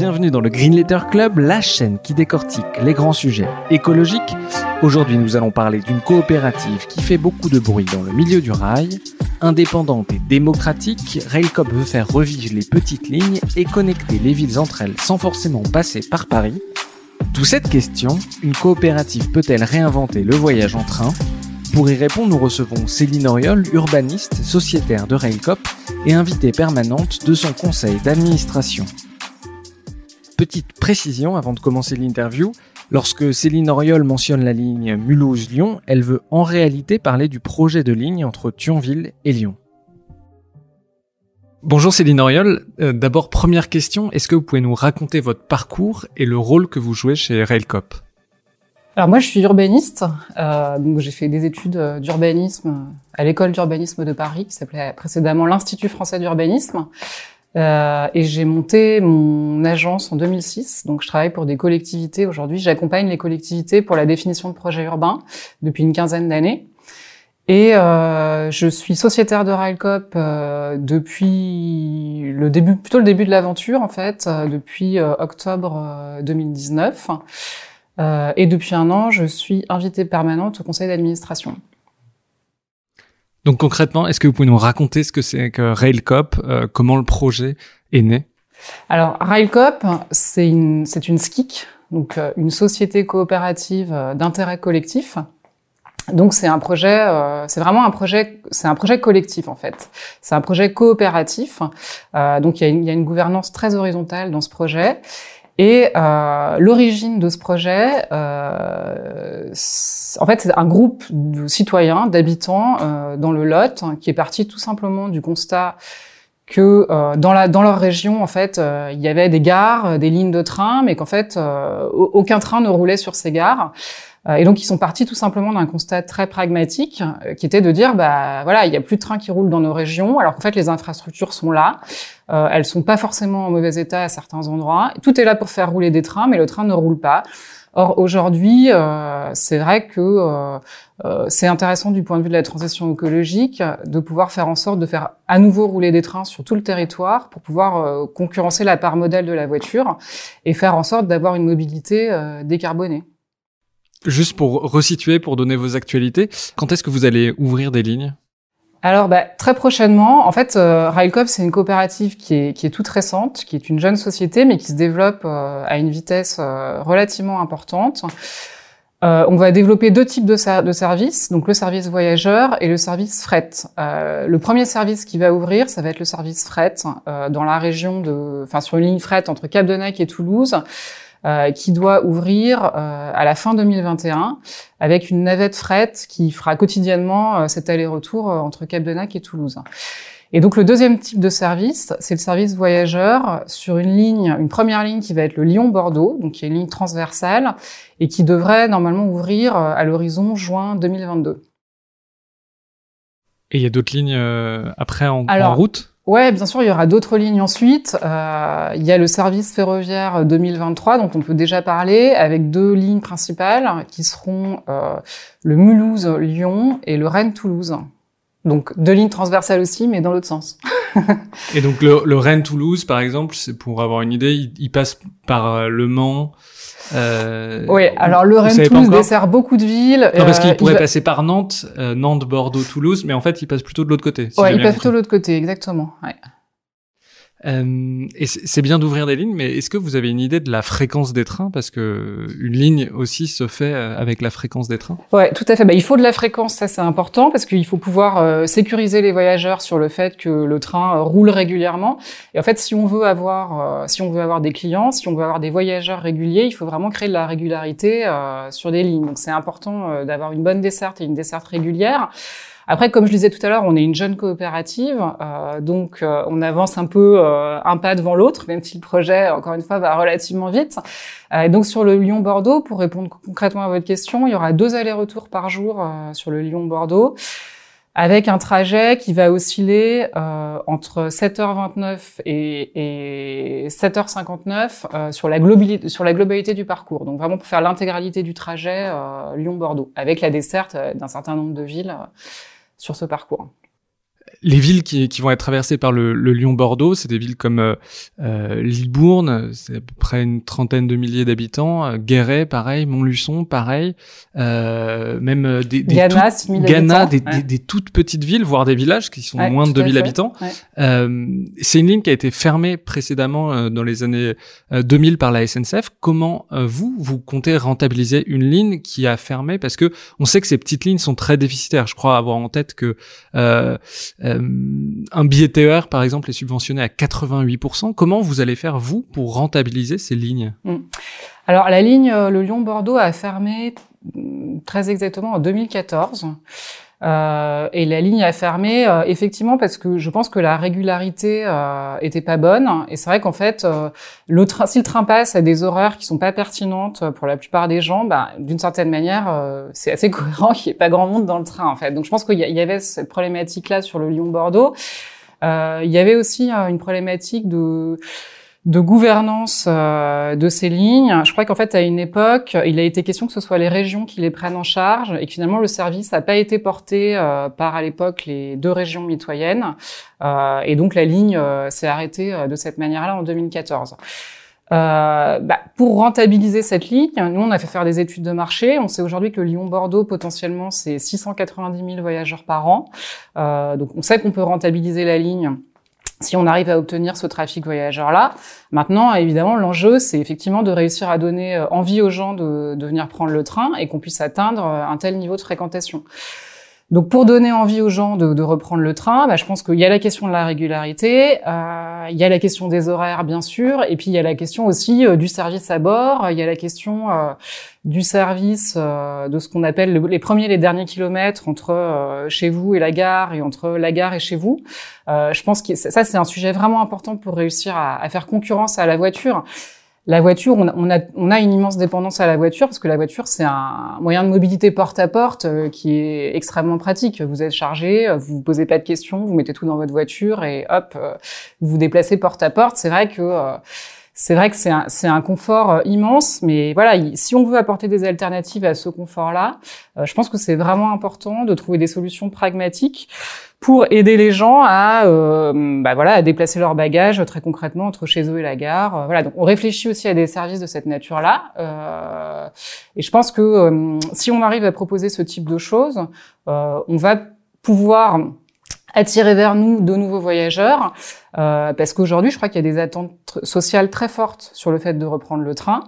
Bienvenue dans le Green Letter Club, la chaîne qui décortique les grands sujets écologiques. Aujourd'hui, nous allons parler d'une coopérative qui fait beaucoup de bruit dans le milieu du rail. Indépendante et démocratique, Railcop veut faire revivre les petites lignes et connecter les villes entre elles sans forcément passer par Paris. D'où cette question, une coopérative peut-elle réinventer le voyage en train? Pour y répondre, nous recevons Céline Oriol, urbaniste, sociétaire de Railcop et invitée permanente de son conseil d'administration petite précision avant de commencer l'interview. Lorsque Céline Oriol mentionne la ligne Mulhouse-Lyon, elle veut en réalité parler du projet de ligne entre Thionville et Lyon. Bonjour Céline Oriol. Euh, d'abord, première question, est-ce que vous pouvez nous raconter votre parcours et le rôle que vous jouez chez Railcop alors moi, je suis urbaniste, euh, donc j'ai fait des études euh, d'urbanisme à l'école d'urbanisme de Paris, qui s'appelait précédemment l'Institut français d'urbanisme. Euh, et j'ai monté mon agence en 2006. Donc, je travaille pour des collectivités. Aujourd'hui, j'accompagne les collectivités pour la définition de projets urbains depuis une quinzaine d'années. Et euh, je suis sociétaire de Railcop euh, depuis le début, plutôt le début de l'aventure en fait, euh, depuis euh, octobre 2019. et depuis un an, je suis invitée permanente au conseil d'administration. Donc concrètement, est-ce que vous pouvez nous raconter ce que c'est que Railcop, euh, comment le projet est né? Alors Railcop, c'est une c'est une SKIC, donc euh, une société coopérative euh, d'intérêt collectif. Donc c'est un projet, c'est vraiment un projet, c'est un projet collectif en fait. C'est un projet coopératif. donc il y, il y a une gouvernance très horizontale dans ce projet. Et euh, l'origine de ce projet, euh, en fait, c'est un groupe de citoyens, d'habitants euh, dans le Lot, hein, qui est parti tout simplement du constat que euh, dans, dans leur région, en fait, il y avait des gares, des lignes de train, mais qu'en fait, aucun train ne roulait sur ces gares. Et donc, ils sont partis tout simplement d'un constat très pragmatique, qui était de dire, bah voilà, il y a plus de trains qui roulent dans nos régions, alors qu'en fait, les infrastructures sont là. Euh, elles sont pas forcément en mauvais état à certains endroits. Tout est là pour faire rouler des trains, mais le train ne roule pas. Or aujourd'hui, euh, c'est vrai que euh, euh, c'est intéressant du point de vue de la transition écologique de pouvoir faire en sorte de faire à nouveau rouler des trains sur tout le territoire pour pouvoir euh, concurrencer la part modèle de la voiture et faire en sorte d'avoir une mobilité décarbonée. Juste pour resituer, pour donner vos actualités, quand est-ce que vous allez ouvrir des lignes? Alors, bah, très prochainement, en fait, euh, Railcop, c'est une coopérative qui est, toute récente, qui est une jeune société, mais qui se développe euh, à une vitesse euh, relativement importante. Euh, on va développer deux types de, services, donc le service voyageur et le service fret. le premier service qui va ouvrir, ça va être le service fret dans la région de, enfin sur une ligne fret entre Cap et Toulouse. Euh, qui doit ouvrir euh, à la fin 2021 avec une navette fret qui fera quotidiennement euh, cet aller-retour entre Cap et Toulouse. Et donc le deuxième type de service, c'est le service voyageur sur une ligne, une première ligne qui va être le Lyon-Bordeaux, donc qui est une ligne transversale et qui devrait normalement ouvrir à l'horizon juin 2022. Et il y a d'autres lignes après en, en route? Ouais, bien sûr, il y aura d'autres lignes ensuite. Euh, il y a le service ferroviaire 2023 dont on peut déjà parler, avec deux lignes principales qui seront euh, le Mulhouse-Lyon et le Rennes-Toulouse. Donc deux lignes transversales aussi, mais dans l'autre sens. et donc le, le Rennes-Toulouse, par exemple, c'est pour avoir une idée, il, passe par euh, Le Mans, euh, oui, alors le Rennes-Toulouse dessert beaucoup de villes. Non, parce qu'il euh, pourrait passer par Nantes, euh, Nantes, Bordeaux, Toulouse, mais en fait, il passe plutôt de l'autre côté. Si ouais, il passe plutôt de l'autre côté, exactement. Ouais. Euh, et c'est bien d'ouvrir des lignes, mais est-ce que vous avez une idée de la fréquence des trains? Parce que une ligne aussi se fait euh, avec la fréquence des trains. Ouais, tout à fait. Bah, il faut de la fréquence, ça c'est important, parce qu'il faut pouvoir euh, sécuriser les voyageurs sur le fait que le train roule régulièrement. Et en fait, si on veut avoir, si on veut avoir des clients, si on veut avoir des voyageurs réguliers, il faut vraiment créer de la régularité sur des lignes. Donc c'est important d'avoir une bonne desserte et une desserte régulière. Après, comme je disais tout à l'heure, on est une jeune coopérative, euh, donc euh, on avance un peu euh, un pas devant l'autre, même si le projet, encore une fois, va relativement vite. donc sur le Lyon-Bordeaux, pour répondre concrètement à votre question, il y aura deux allers-retours par jour sur le Lyon-Bordeaux avec un trajet qui va osciller euh, entre 7h29 et, et 7h59 euh, sur, la sur la globalité du parcours. Donc vraiment pour faire l'intégralité du trajet euh, Lyon-Bordeaux, avec la desserte euh, d'un certain nombre de villes euh, sur ce parcours les villes qui, qui, vont être traversées par le, le Lyon-Bordeaux, c'est des villes comme euh, euh, Libourne, c'est à peu près une trentaine de milliers d'habitants, euh, Guéret, pareil, Montluçon, pareil, euh, même euh, des, des, Ghana, Ghana des, des, des, toutes petites villes, voire des villages qui sont moins de 2000 habitants. c'est une ligne qui a été fermée précédemment dans les années 2000 par la SNCF. Comment vous, vous comptez rentabiliser une ligne qui a fermé? Parce que on sait que ces petites lignes sont très déficitaires. Je crois avoir en tête que euh, un billet TER, par exemple, est subventionné à 88%. Comment vous allez faire, vous, pour rentabiliser ces lignes? Hmm. Alors, la ligne euh, le Lyon-Bordeaux a fermé hmm, très exactement en 2014. Euh, et la ligne a fermé euh, effectivement parce que je pense que la régularité euh, était pas bonne. Et c'est vrai qu'en fait, euh, le train, si le train passe à des horaires qui sont pas pertinentes pour la plupart des gens, bah, d'une certaine manière, c'est assez cohérent qu'il n'y ait pas grand monde dans le train en fait. Donc je pense qu'il y, avait cette problématique-là sur le Lyon-Bordeaux. il y avait aussi une problématique de de gouvernance euh, de ces lignes. Je crois qu'en fait, à une époque, il a été question que ce soit les régions qui les prennent en charge et que finalement, le service n'a pas été porté euh, par, à l'époque, les deux régions mitoyennes. Euh, et donc, la ligne s'est arrêtée de cette manière-là en 2014. Euh, bah, pour rentabiliser cette ligne, nous on a fait faire des études de marché. On sait aujourd'hui que Lyon-Bordeaux potentiellement c'est 690 000 voyageurs par an. Euh, donc on sait qu'on peut rentabiliser la ligne si on arrive à obtenir ce trafic voyageur-là. Maintenant, évidemment, l'enjeu, c'est effectivement de réussir à donner euh, envie aux gens de, de venir prendre le train et qu'on puisse atteindre euh, un tel niveau de fréquentation. Donc pour donner envie aux gens de, de reprendre le train, bah, je pense qu'il y a la question de la régularité, euh, il y a la question des horaires bien sûr, et puis il y a la question aussi euh, du service à bord, il y a la question euh, du service euh, de ce qu'on appelle les premiers et les derniers kilomètres entre chez vous et la gare et entre la gare et chez vous. je pense que ça c'est un sujet vraiment important pour réussir à faire concurrence à la voiture. La voiture, on a, une immense dépendance à la voiture parce que la voiture, c'est un moyen de mobilité porte à porte euh, qui est extrêmement pratique. Vous êtes chargé, euh, vous vous posez pas de questions, vous mettez tout dans votre voiture et hop, euh, vous vous déplacez porte à porte. C'est vrai que c'est vrai que c'est un, un, confort immense, mais voilà, si on veut apporter des alternatives à ce confort-là, je pense que c'est vraiment important de trouver des solutions pragmatiques pour aider les gens à, euh, bah voilà, à déplacer leurs bagages très concrètement entre chez eux et la gare. Euh, voilà, donc on réfléchit aussi à des services de cette nature-là. Euh, et je pense que euh, si on arrive à proposer ce type de choses, euh, on va pouvoir attirer vers nous de nouveaux voyageurs, euh, parce qu'aujourd'hui, je crois qu'il y a des attentes sociales très fortes sur le fait de reprendre le train.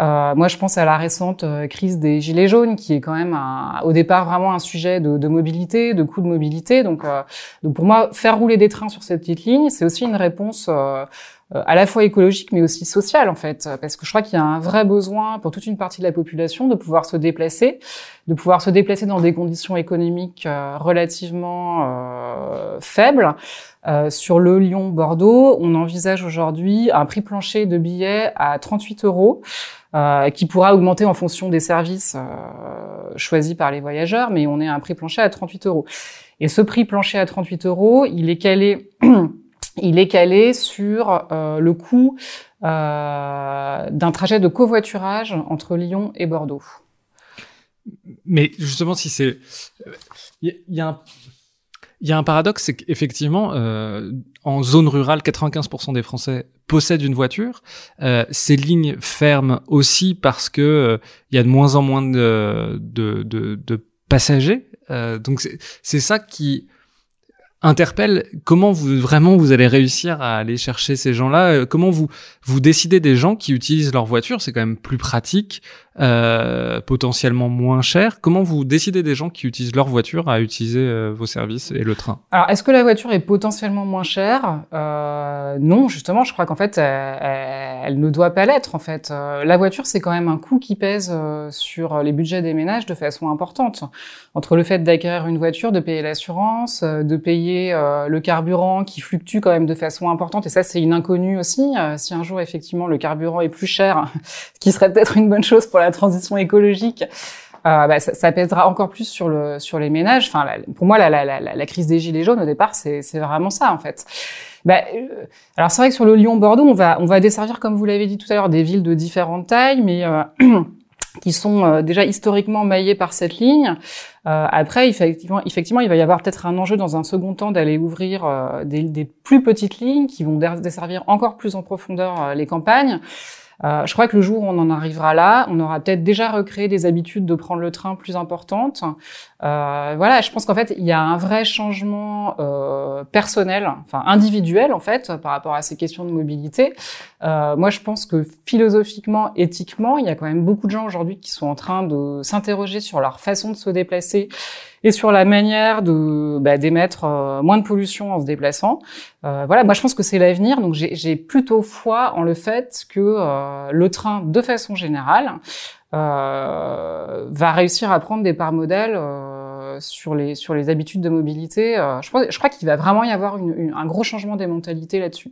Euh, moi, je pense à la récente euh, crise des gilets jaunes, qui est quand même un, au départ vraiment un sujet de, de mobilité, de coût de mobilité. Donc, euh, donc, pour moi, faire rouler des trains sur cette petite ligne, c'est aussi une réponse euh, à la fois écologique mais aussi sociale en fait, parce que je crois qu'il y a un vrai besoin pour toute une partie de la population de pouvoir se déplacer, de pouvoir se déplacer dans des conditions économiques euh, relativement euh, faibles. Euh, sur le Lyon-Bordeaux, on envisage aujourd'hui un prix plancher de billets à 38 euros, euh, qui pourra augmenter en fonction des services choisis par les voyageurs, mais on est à un prix plancher à 38 euros. Et ce prix plancher à 38 euros, il est calé il est calé sur euh, le coût euh, d'un trajet de covoiturage entre Lyon et Bordeaux. Mais justement, si c'est, il y, a un, y a un paradoxe, c'est qu'effectivement, euh, en zone rurale, 95% des Français possèdent une voiture. Euh, ces lignes ferment aussi parce que euh, il y a de moins en moins de, de, de, de passagers. Euh, donc c'est ça qui interpelle comment vous vraiment vous allez réussir à aller chercher ces gens-là? Euh, comment vous vous décidez des gens qui utilisent leur voiture? C'est quand même plus pratique euh, potentiellement moins cher comment vous décidez des gens qui utilisent leur voiture à utiliser euh, vos services et le train? Alors est-ce que la voiture est potentiellement moins chère? Euh, non justement je crois qu'en fait elle, elle ne doit pas l'être en fait. Euh, la voiture, c'est quand même un coût qui pèse sur les budgets des ménages de façon importante. Entre le fait d'acquérir une voiture, de payer l'assurance, de payer le carburant qui fluctue quand même de façon importante, et ça c'est une inconnue aussi. si un jour effectivement le carburant est plus cher, ce qui serait peut-être une bonne chose pour la transition écologique, euh, bah, ça, ça, pèsera encore plus sur le sur les ménages. Enfin, pour moi, la, la, la, la, crise des gilets jaunes au départ, c'est vraiment ça en fait. Bah, euh, alors c'est vrai que sur le Lyon-Bordeaux, on va on va desservir, comme vous l'avez dit tout à l'heure, des villes de différentes tailles, mais euh, qui sont déjà historiquement maillées par cette ligne. après, effectivement, effectivement, il va y avoir peut-être un enjeu dans un second temps d'aller ouvrir des, des, plus petites lignes qui vont desservir encore plus en profondeur les campagnes. Euh, je crois que le jour où on en arrivera là, on aura peut-être déjà recréé des habitudes de prendre le train plus importantes. Euh, voilà, je pense qu'en fait, il y a un vrai changement euh, personnel, enfin individuel en fait, par rapport à ces questions de mobilité. Euh, moi, je pense que philosophiquement, éthiquement, il y a quand même beaucoup de gens aujourd'hui qui sont en train de s'interroger sur leur façon de se déplacer et sur la manière de bah, d'émettre euh, moins de pollution en se déplaçant. Euh, voilà, moi je pense que c'est l'avenir, donc j'ai plutôt foi en le fait que euh, le train, de façon générale, va réussir à prendre des parts modèles sur les sur les habitudes de mobilité. je, crois, je crois qu'il va vraiment y avoir une, un gros changement des mentalités là-dessus.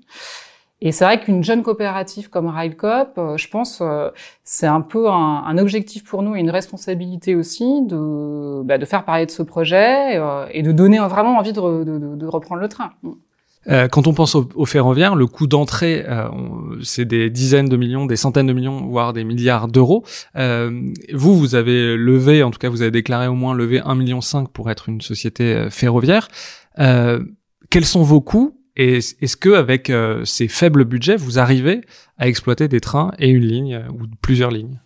Et c'est vrai qu'une jeune coopérative comme Railcop, euh, je pense, euh, c'est un peu un, objectif pour nous et une responsabilité aussi de, bah, de faire parler de ce projet euh, et de donner vraiment envie de, reprendre le train. Euh, quand on pense au, ferroviaire, le coût d'entrée, c'est des dizaines de millions, des centaines de millions, voire des milliards d'euros. Vous, vous avez levé, en tout cas, vous avez déclaré au moins lever 1,5 million pour être une société ferroviaire. quels sont vos coûts et est-ce que avec euh, ces faibles budgets, vous arrivez à exploiter des trains et une ligne euh, ou plusieurs lignes?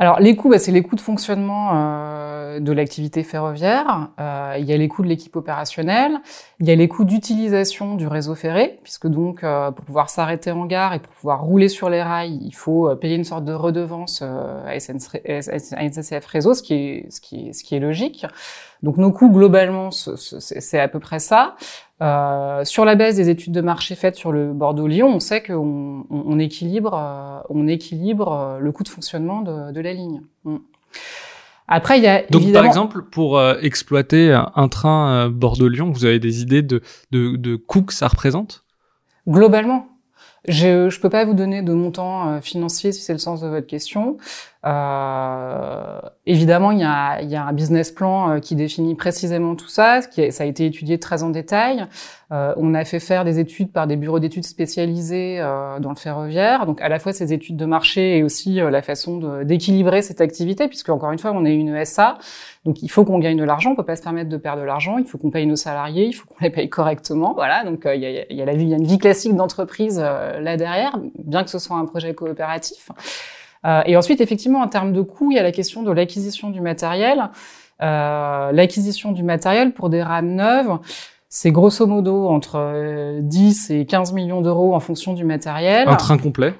Alors les coûts, bah, c'est les coûts de fonctionnement euh, de l'activité ferroviaire. Euh, il y a les coûts de l'équipe opérationnelle, il y a les coûts d'utilisation du réseau ferré, puisque donc euh, pour pouvoir s'arrêter en gare et pour pouvoir rouler sur les rails, il faut payer une sorte de redevance à SNCF Réseau, ce qui est ce qui est ce qui est logique. Donc nos coûts globalement, c'est à peu près ça. Euh, sur la base des études de marché faites sur le Bordeaux-Lyon, on sait qu'on on, équilibre, euh, on équilibre euh, le coût de fonctionnement de, de la ligne. Mm. Après, il y a donc par exemple pour euh, exploiter un train Bordeaux-Lyon, vous avez des idées de, de, de coûts que ça représente? Globalement, je ne peux pas vous donner de montant euh, financier si c'est le sens de votre question. Euh, évidemment, il y, a, y, a, un business plan euh, qui définit précisément tout ça. Qui ça a été étudié très en détail. Euh, on a fait faire des études par des bureaux d'études spécialisés euh, dans le ferroviaire. Donc à la fois ces études de marché et aussi la façon d'équilibrer cette activité, puisque encore une fois, on est une SA. Donc il faut qu'on gagne de l'argent, on peut pas se permettre de perdre de l'argent, il faut qu'on paye nos salariés, il faut qu'on les paye correctement, voilà. Donc euh, il y, a, y, a, il y a une vie classique d'entreprise euh, là derrière, bien que ce soit un projet coopératif. Euh, et ensuite, effectivement, en termes de coûts, il y a la question de l'acquisition du matériel. l'acquisition du matériel pour des rames neuves, c'est grosso modo entre 10 et 15 millions d'euros en fonction du matériel. Un train complet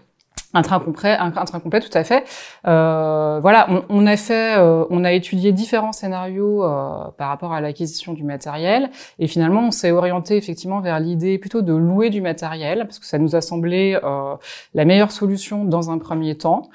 un train complet, un, train complet, tout à fait. Euh, voilà, on, on, a fait, euh, on a étudié différents scénarios euh, par rapport à l'acquisition du matériel, et finalement, on s'est orienté effectivement vers l'idée plutôt de louer du matériel, parce que ça nous a semblé euh, la meilleure solution dans un premier temps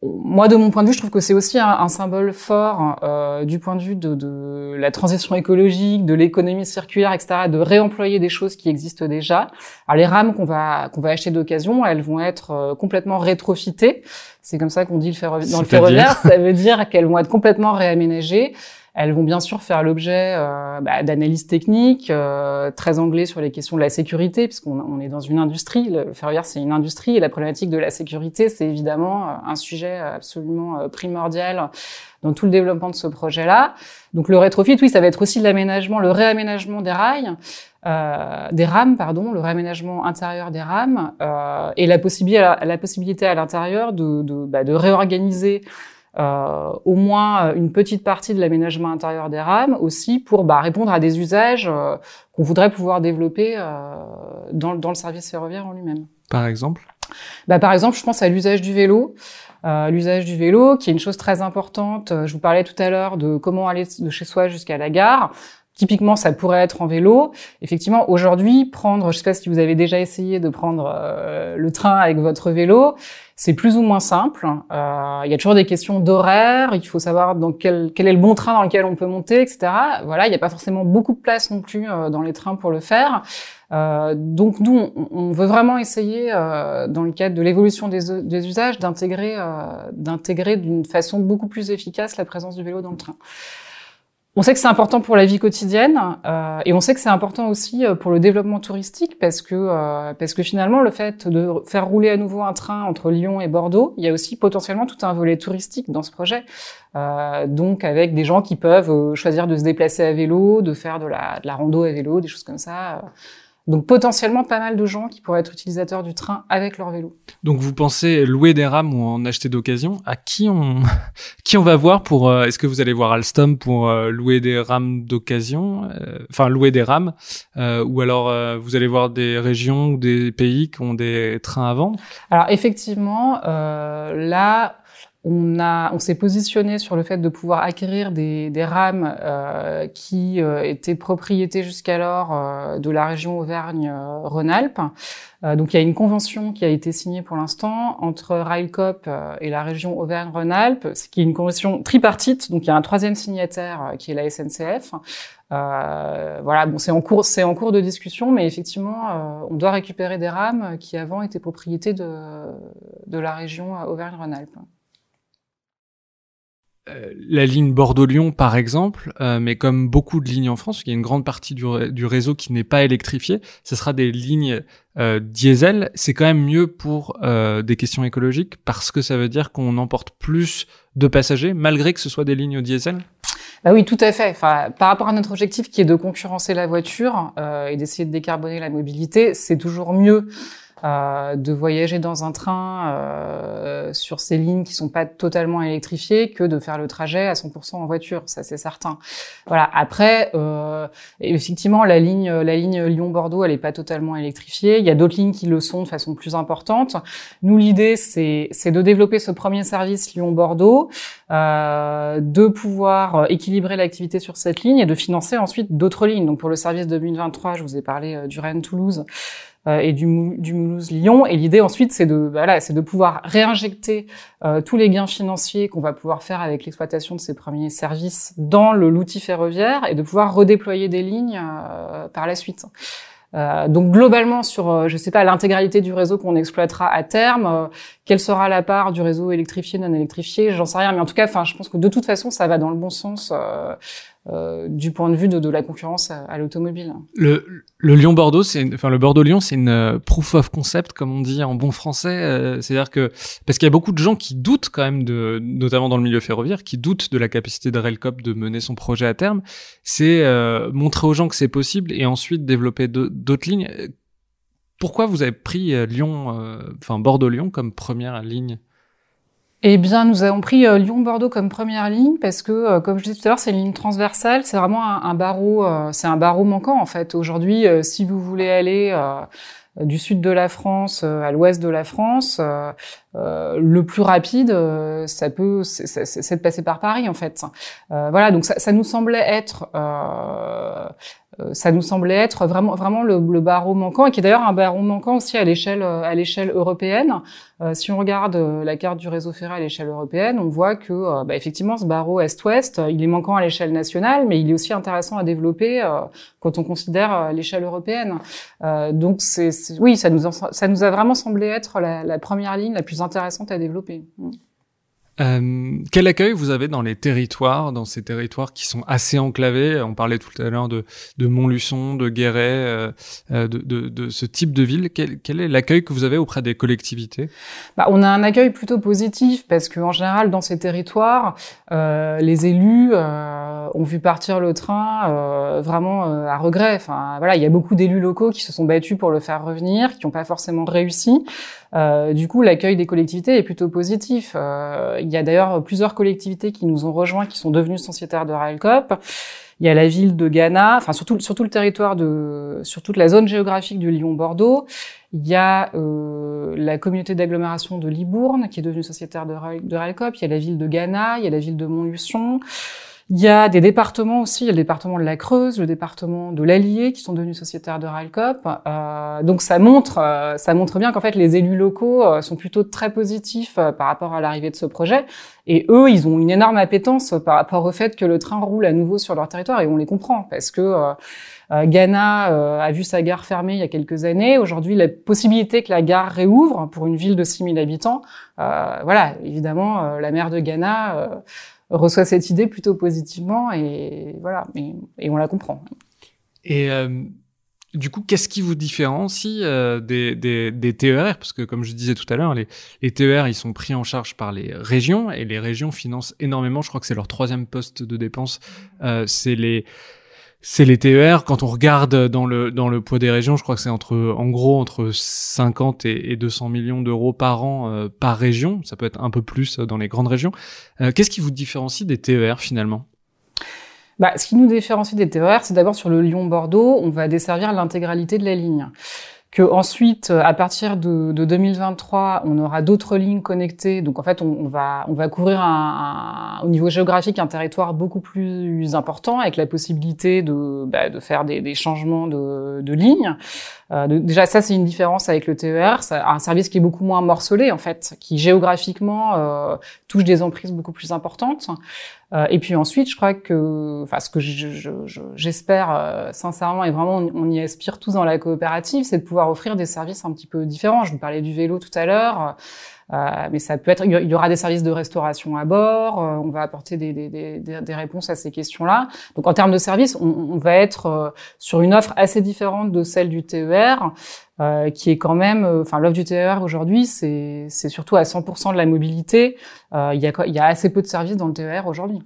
moi, de mon point de vue, je trouve que c'est aussi un, un, symbole fort euh, du point de vue de, de la transition écologique, de l'économie circulaire, etc., de réemployer des choses qui existent déjà. Alors, les rames qu'on va qu'on va acheter d'occasion, elles vont être euh, complètement rétrofitées. C'est comme ça qu'on dit le dans le ferroviaire. Ça veut dire qu'elles vont être complètement réaménagées. Elles vont bien sûr faire l'objet euh, bah, d'analyses techniques, euh, très anglais sur les questions de la sécurité, puisqu'on on est dans une industrie. Le ferroviaire, c'est une industrie, et la problématique de la sécurité, c'est évidemment euh, un sujet absolument primordial dans tout le développement de ce projet-là. Donc le rétrofit, oui, ça va être aussi l'aménagement, le réaménagement des rails, euh, des rames, pardon, le réaménagement intérieur des rames, euh, et la possibilité, la, possibilité à l'intérieur de, de, bah, de réorganiser euh, au moins euh, une petite partie de l'aménagement intérieur des rames aussi pour bah, répondre à des usages euh, qu'on voudrait pouvoir développer euh, dans, dans, le service ferroviaire en lui-même. Par exemple? Bah, Par exemple, je pense à l'usage du vélo. Euh, l'usage du vélo, qui est une chose très importante. Je vous parlais tout à l'heure de comment aller de chez soi jusqu'à la gare typiquement, ça pourrait être en vélo. Effectivement, aujourd'hui, prendre, je sais pas si vous avez déjà essayé de prendre le train avec votre vélo, c'est plus ou moins simple. Euh, il y a toujours des questions d'horaire. Il faut savoir dans quel, quel est le bon train dans lequel on peut monter, etc. Voilà, il n'y a pas forcément beaucoup de place non plus euh, dans les trains pour le faire. Euh, donc nous, on, veut vraiment essayer, euh, dans le cadre de l'évolution des, des, usages, d'intégrer, d'intégrer d'une façon beaucoup plus efficace la présence du vélo dans le train. On sait que c'est important pour la vie quotidienne euh, et on sait que c'est important aussi euh, pour le développement touristique parce que euh, parce que finalement le fait de faire rouler à nouveau un train entre Lyon et Bordeaux, il y a aussi potentiellement tout un volet touristique dans ce projet. Euh, donc avec des gens qui peuvent euh, choisir de se déplacer à vélo, de faire de la, de la rando à vélo, des choses comme ça. Donc potentiellement pas mal de gens qui pourraient être utilisateurs du train avec leur vélo. Donc vous pensez louer des rames ou en acheter d'occasion À qui on qui on va voir pour euh, Est-ce que vous allez voir Alstom pour euh, louer des rames d'occasion euh, Enfin louer des rames Ou alors vous allez voir des régions ou des pays qui ont des trains à vendre? Alors effectivement, là on, on s'est positionné sur le fait de pouvoir acquérir des, des rames euh, qui euh, étaient propriété jusqu'alors euh, de la région Auvergne-Rhône-Alpes. donc il y a une convention qui a été signée pour l'instant entre Railcop et la région Auvergne-Rhône-Alpes, ce qui est une convention tripartite. Donc il y a un troisième signataire qui est la SNCF. voilà, bon, c'est en cours, c'est en cours de discussion, mais effectivement, on doit récupérer des rames qui avant étaient propriété de, de la région Auvergne-Rhône-Alpes. Euh, la ligne Bordeaux-Lyon, par exemple, euh, mais comme beaucoup de lignes en France, il y a une grande partie du, réseau qui n'est pas électrifié, ce sera des lignes euh, diesel. C'est quand même mieux pour des questions écologiques parce que ça veut dire qu'on emporte plus de passagers, malgré que ce soit des lignes diesel. Bah oui, tout à fait. Enfin, par rapport à notre objectif qui est de concurrencer la voiture et d'essayer de décarboner la mobilité, c'est toujours mieux euh, de voyager dans un train euh, sur ces lignes qui sont pas totalement électrifiées que de faire le trajet à 100% en voiture, ça c'est certain. Voilà. Après, euh, effectivement, la ligne, la ligne Lyon-Bordeaux, elle est pas totalement électrifiée. Il y a d'autres lignes qui le sont de façon plus importante. Nous, l'idée, c'est c'est de développer ce premier service Lyon-Bordeaux, euh, de pouvoir équilibrer l'activité sur cette ligne et de financer ensuite d'autres lignes. Donc pour le service 2023, je vous ai parlé euh, du Rennes-Toulouse. Euh, et du, du Mulhouse-Lyon. Et l'idée ensuite, c'est de, voilà, c'est de pouvoir réinjecter euh, tous les gains financiers qu'on va pouvoir faire avec l'exploitation de ces premiers services dans le l'outil ferroviaire et de pouvoir redéployer des lignes euh, par la suite. Euh, donc globalement sur, je sais pas, l'intégralité du réseau qu'on exploitera à terme, quelle sera la part du réseau électrifié, non électrifié, j'en sais rien, mais en tout cas, enfin, je pense que de toute façon, ça va dans le bon sens. Euh, du point de vue de, de la concurrence à, l'automobile. Le, le Lyon-Bordeaux, c'est enfin le Bordeaux-Lyon, c'est une euh, proof of concept comme on dit en bon français. Euh, c'est-à-dire que parce qu'il y a beaucoup de gens qui doutent quand même de, notamment dans le milieu ferroviaire, qui doutent de la capacité de Railcop de mener son projet à terme. C'est montrer aux gens que c'est possible et ensuite développer d'autres lignes. Pourquoi vous avez pris Lyon, enfin Bordeaux-Lyon comme première ligne? Eh bien, nous avons pris euh, Lyon-Bordeaux comme première ligne parce que, euh, comme je disais tout à l'heure, c'est une ligne transversale. C'est vraiment un, barreau, euh, c'est un barreau manquant en fait. Aujourd'hui, si vous voulez aller du sud de la France à l'ouest de la France, le plus rapide, ça peut, c'est de passer par Paris en fait. voilà, donc ça, ça nous semblait être ça nous semblait être vraiment vraiment le, le barreau manquant et qui est d'ailleurs un barreau manquant aussi à l'échelle à l'échelle européenne. Euh, si on regarde euh, la carte du réseau ferré à l'échelle européenne, on voit que bah, effectivement ce barreau est-ouest, il est manquant à l'échelle nationale, mais il est aussi intéressant à développer quand on considère l'échelle européenne. donc c'est oui, ça nous ça nous a vraiment semblé être la, la première ligne la plus intéressante à développer. Euh, quel accueil vous avez dans les territoires, dans ces territoires qui sont assez enclavés? On parlait tout à l'heure de, Montluçon, de Guéret, euh, euh de, de, de, ce type de ville. Quel, quel est l'accueil que vous avez auprès des collectivités? Bah, On a un accueil plutôt positif parce qu'en général, dans ces territoires, euh, les élus euh, ont vu partir le train vraiment à regret. Enfin, voilà, il y a beaucoup d'élus locaux qui se sont battus pour le faire revenir, qui n'ont pas forcément réussi. Euh, du coup, l'accueil des collectivités est plutôt positif. Euh, il y a d'ailleurs plusieurs collectivités qui nous ont rejoints, qui sont devenues sociétaires de Railcop. Il y a la ville de Ghana, enfin surtout sur tout le territoire de, sur toute la zone géographique du Lyon-Bordeaux. Il y a euh, la communauté d'agglomération de Libourne qui est devenue sociétaire de, de Railcop. Il y a la ville de Ghana, il y a la ville de Montluçon. Il y a des départements aussi, il y a le département de la Creuse, le département de l'Allier qui sont devenus sociétaires de Railcop. Euh, donc ça montre, euh, ça montre bien qu'en fait les élus locaux euh, sont plutôt très positifs euh, par rapport à l'arrivée de ce projet. Et eux, ils ont une énorme appétence par rapport au fait que le train roule à nouveau sur leur territoire et on les comprend parce que Ghana a vu sa gare fermée il y a quelques années. Aujourd'hui, la possibilité que la gare réouvre pour une ville de 6000 habitants, voilà, évidemment, la maire de Ghana reçoit cette idée plutôt positivement et voilà, et, et on la comprend. Et euh, du coup, qu'est-ce qui vous différencie euh, des, des, des, TER Parce que comme je disais tout à l'heure, les, les, TER, ils sont pris en charge par les régions et les régions financent énormément. Je crois que c'est leur troisième poste de dépense. Euh, c'est les c'est les TER. Quand on regarde dans le dans le poids des régions, je crois que c'est entre en gros entre 50 et, 200 millions d'euros par an euh, par région. Ça peut être un peu plus dans les grandes régions. Euh, qu'est-ce qui vous différencie des TER finalement? Bah, ce qui nous différencie des TER, c'est d'abord sur le Lyon-Bordeaux, on va desservir l'intégralité de la ligne que ensuite, à partir de, de 2023, on aura d'autres lignes connectées. Donc en fait, on, on va on va couvrir un, un, au niveau géographique un territoire beaucoup plus important avec la possibilité de bah, de faire des, des changements de, de lignes. Euh, déjà, ça c'est une différence avec le TER, c'est un service qui est beaucoup moins morcelé en fait, qui géographiquement euh, touche des emprises beaucoup plus importantes. Euh, et puis ensuite, je crois que, enfin, ce que j'espère euh, sincèrement et vraiment, on, y aspire tous dans la coopérative, c'est de pouvoir offrir des services un petit peu différents. Je vous parlais du vélo tout à l'heure. Euh, mais ça peut être, il y aura des services de restauration à bord. Euh, on va apporter des, des, des, des, réponses à ces questions-là. Donc en termes de services, on, on va être euh, sur une offre assez différente de celle du TER, euh, qui est quand même, enfin l'offre du TER aujourd'hui, c'est surtout à 100% de la mobilité. il, y a, y a assez peu de services dans le TER aujourd'hui.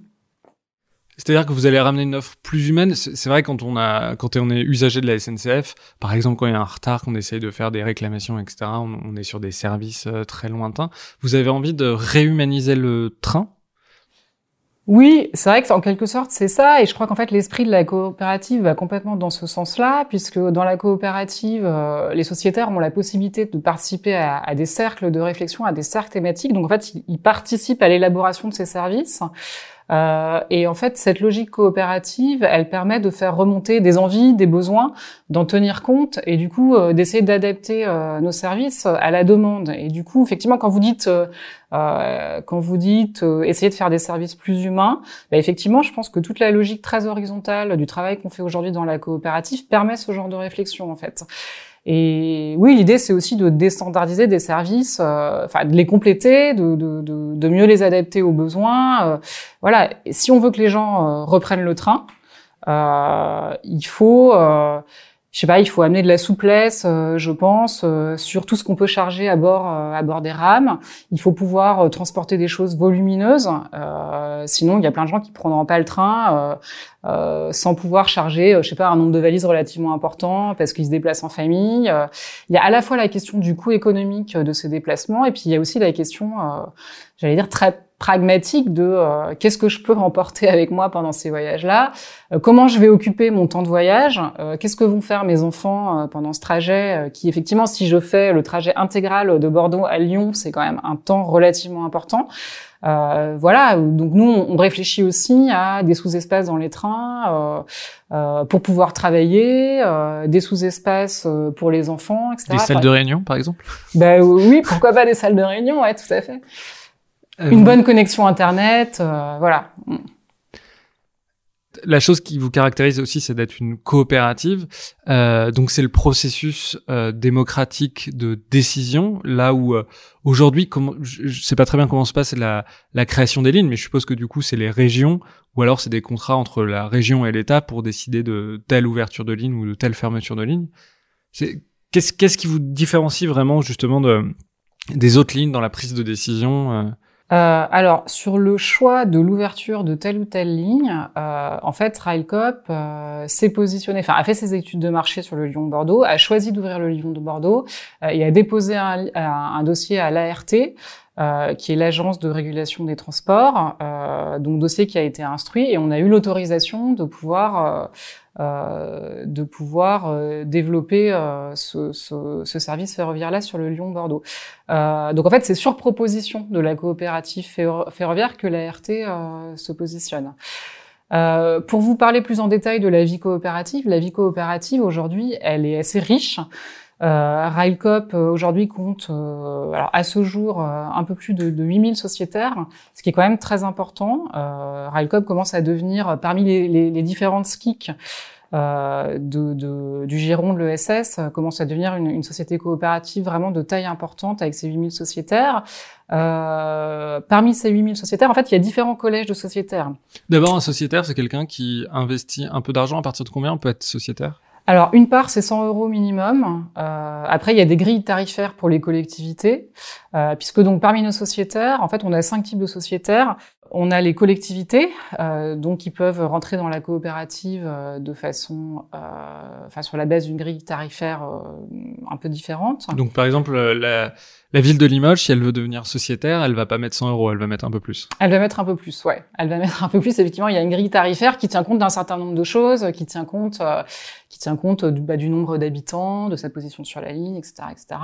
C'est-à-dire que vous allez ramener une offre plus humaine. C'est vrai quand on a, quand on est usager de la SNCF, par exemple quand il y a un retard, qu'on essaye de faire des réclamations, etc. On, est sur des services euh, très lointains. Vous avez envie de réhumaniser le train? Oui, c'est vrai que en quelque sorte c'est ça, et je crois qu'en fait l'esprit de la coopérative va complètement dans ce sens-là, puisque dans la coopérative, euh, les sociétaires ont la possibilité de participer à, à, des cercles de réflexion, à des cercles thématiques. Donc en fait, ils participent à l'élaboration de ces services. Euh, et en fait, cette logique coopérative, elle permet de faire remonter des envies, des besoins, d'en tenir compte et du coup euh, d'essayer d'adapter euh, nos services à la demande. Et du coup, effectivement, quand vous dites quand vous dites essayer de faire des services plus humains, bah, effectivement, je pense que toute la logique très horizontale du travail qu'on fait aujourd'hui dans la coopérative permet ce genre de réflexion en fait. Et oui, l'idée c'est aussi de déstandardiser des services, euh, enfin de les compléter, de, de, de, de, mieux les adapter aux besoins. Euh, voilà, si on veut que les gens euh, reprennent le train, il faut je sais pas, il faut amener de la souplesse, euh, je pense, euh, sur tout ce qu'on peut charger à bord, euh, à bord des rames. Il faut pouvoir transporter des choses volumineuses. sinon, il y a plein de gens qui prendront pas le train sans pouvoir charger, je sais pas, un nombre de valises relativement important parce qu'ils se déplacent en famille. il y a à la fois la question du coût économique de ces déplacements et puis il y a aussi la question, j'allais dire très pragmatique de euh, qu'est-ce que je peux remporter avec moi pendant ces voyages-là, euh, comment je vais occuper mon temps de voyage, euh, qu'est-ce que vont faire mes enfants pendant ce trajet, qui effectivement, si je fais le trajet intégral de Bordeaux à Lyon, c'est quand même un temps relativement important. voilà, donc nous, on réfléchit aussi à des sous-espaces dans les trains pour pouvoir travailler, des sous-espaces pour les enfants, etc. Des salles de réunion, par exemple? Ben oui, pourquoi pas des salles de réunion, ouais, tout à fait. Euh, Une bonne connexion Internet, euh, voilà. La chose qui vous caractérise aussi, c'est d'être une coopérative. Euh, donc c'est le processus euh, démocratique de décision, là où euh, aujourd'hui, je, je sais pas très bien comment se passe la, la création des lignes, mais je suppose que du coup c'est les régions, ou alors c'est des contrats entre la région et l'État pour décider de telle ouverture de ligne ou de telle fermeture de ligne. Qu'est-ce qu'est-ce qui vous différencie vraiment justement de, des autres lignes dans la prise de décision euh, alors, sur le choix de l'ouverture de telle ou telle ligne, euh, en fait, Railcop euh, s'est positionné, enfin, a fait ses études de marché sur le Lyon-Bordeaux, a choisi d'ouvrir le Lyon de Bordeaux euh, et a déposé un, un, dossier à l'ART, euh, qui est l'agence de régulation des transports, donc dossier qui a été instruit et on a eu l'autorisation de pouvoir euh, de pouvoir euh, développer euh, ce, ce, ce, service ferroviaire-là sur le Lyon-Bordeaux. donc en fait, c'est sur proposition de la coopérative ferroviaire que la RT se positionne. Euh, pour vous parler plus en détail de la vie coopérative, la vie coopérative aujourd'hui, elle est assez riche. Euh, euh, aujourd'hui compte euh, alors à ce jour euh, un peu plus de, de 8000 sociétaires, ce qui est quand même très important. Euh, commence à devenir parmi les, les, les différentes SKIC euh, de, de, du giron de l'ESS commence à devenir une, une, société coopérative vraiment de taille importante avec ses 8000 sociétaires. Euh, parmi ces 8000 sociétaires, en fait, il y a différents collèges de sociétaires. D'abord, un sociétaire, c'est quelqu'un qui investit un peu d'argent. À partir de combien on peut être sociétaire? Alors, une part, c'est 100 euros minimum. Euh, après, il y a des grilles tarifaires pour les collectivités, euh, puisque donc parmi nos sociétaires, en fait, on a cinq types de sociétaires. On a les collectivités, euh, donc qui peuvent rentrer dans la coopérative euh, de façon, euh, enfin sur la base d'une grille tarifaire euh, un peu différente. Donc, par exemple, la, la ville de Limoges, si elle veut devenir sociétaire, elle va pas mettre 100 euros, elle va mettre un peu plus. Elle va mettre un peu plus, ouais. Elle va mettre un peu plus. Effectivement, il y a une grille tarifaire qui tient compte d'un certain nombre de choses, qui tient compte, euh, qui tient compte du, bah, du nombre d'habitants, de sa position sur la ligne, etc., etc.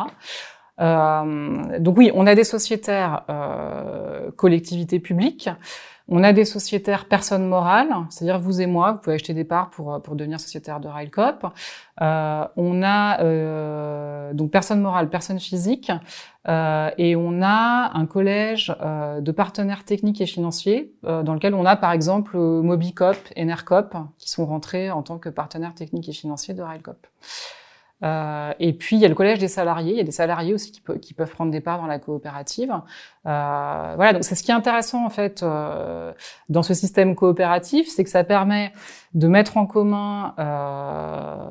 Euh, donc oui, on a des sociétaires euh, collectivités publiques. On a des sociétaires personnes morales, c'est-à-dire vous et moi, vous pouvez acheter des parts pour, pour devenir sociétaire de Railcop. Euh, on a euh, donc personnes morales, personnes physiques, euh, et on a un collège euh, de partenaires techniques et financiers euh, dans lequel on a par exemple Mobicop et Nercop qui sont rentrés en tant que partenaires techniques et financiers de Railcop. Euh, et puis il y a le collège des salariés. Il y a des salariés aussi qui, peuvent prendre des parts dans la coopérative. Euh, voilà, donc c'est ce qui est intéressant en fait euh, dans ce système coopératif, c'est que ça permet de mettre en commun euh,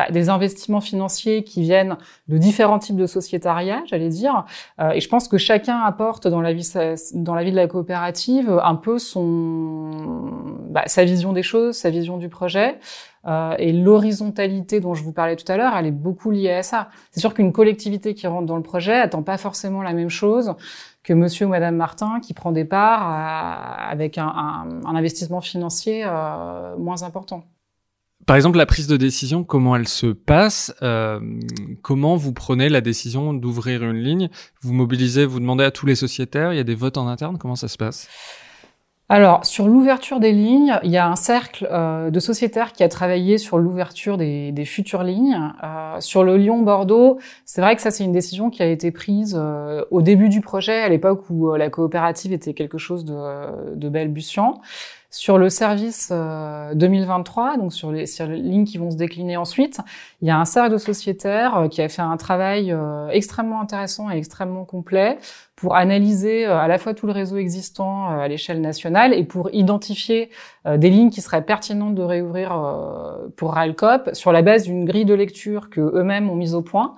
bah, des investissements financiers qui viennent de différents types de sociétariat, j'allais dire. Euh, et je pense que chacun apporte dans la vie dans la vie de la coopérative un peu son bah, sa vision des choses, sa vision du projet. Euh, et l'horizontalité dont je vous parlais tout à l'heure, elle est beaucoup liée à ça. C'est sûr qu'une collectivité qui rentre dans le projet attend pas forcément la même chose que Monsieur ou Madame Martin qui prend des parts à, avec un, un, un, investissement financier euh, moins important. Par exemple, la prise de décision, comment elle se passe euh, Comment vous prenez la décision d'ouvrir une ligne? Vous mobilisez, vous demandez à tous les sociétaires Il y a des votes en interne Comment ça se passe? Alors, sur l'ouverture des lignes, il y a un cercle euh, de sociétaires qui a travaillé sur l'ouverture des, futures lignes. Euh, sur le Lyon-Bordeaux, c'est vrai que ça, c'est une décision qui a été prise euh, au début du projet, à l'époque où la coopérative était quelque chose de, de balbutiant. Sur le service 2023, donc sur les, lignes qui vont se décliner ensuite, il y a un cercle de sociétaires qui a fait un travail extrêmement intéressant et extrêmement complet pour analyser euh, à la fois tout le réseau existant euh, à l'échelle nationale et pour identifier euh, des lignes qui seraient pertinentes de réouvrir pour Railcop sur la base d'une grille de lecture que eux-mêmes ont mise au point.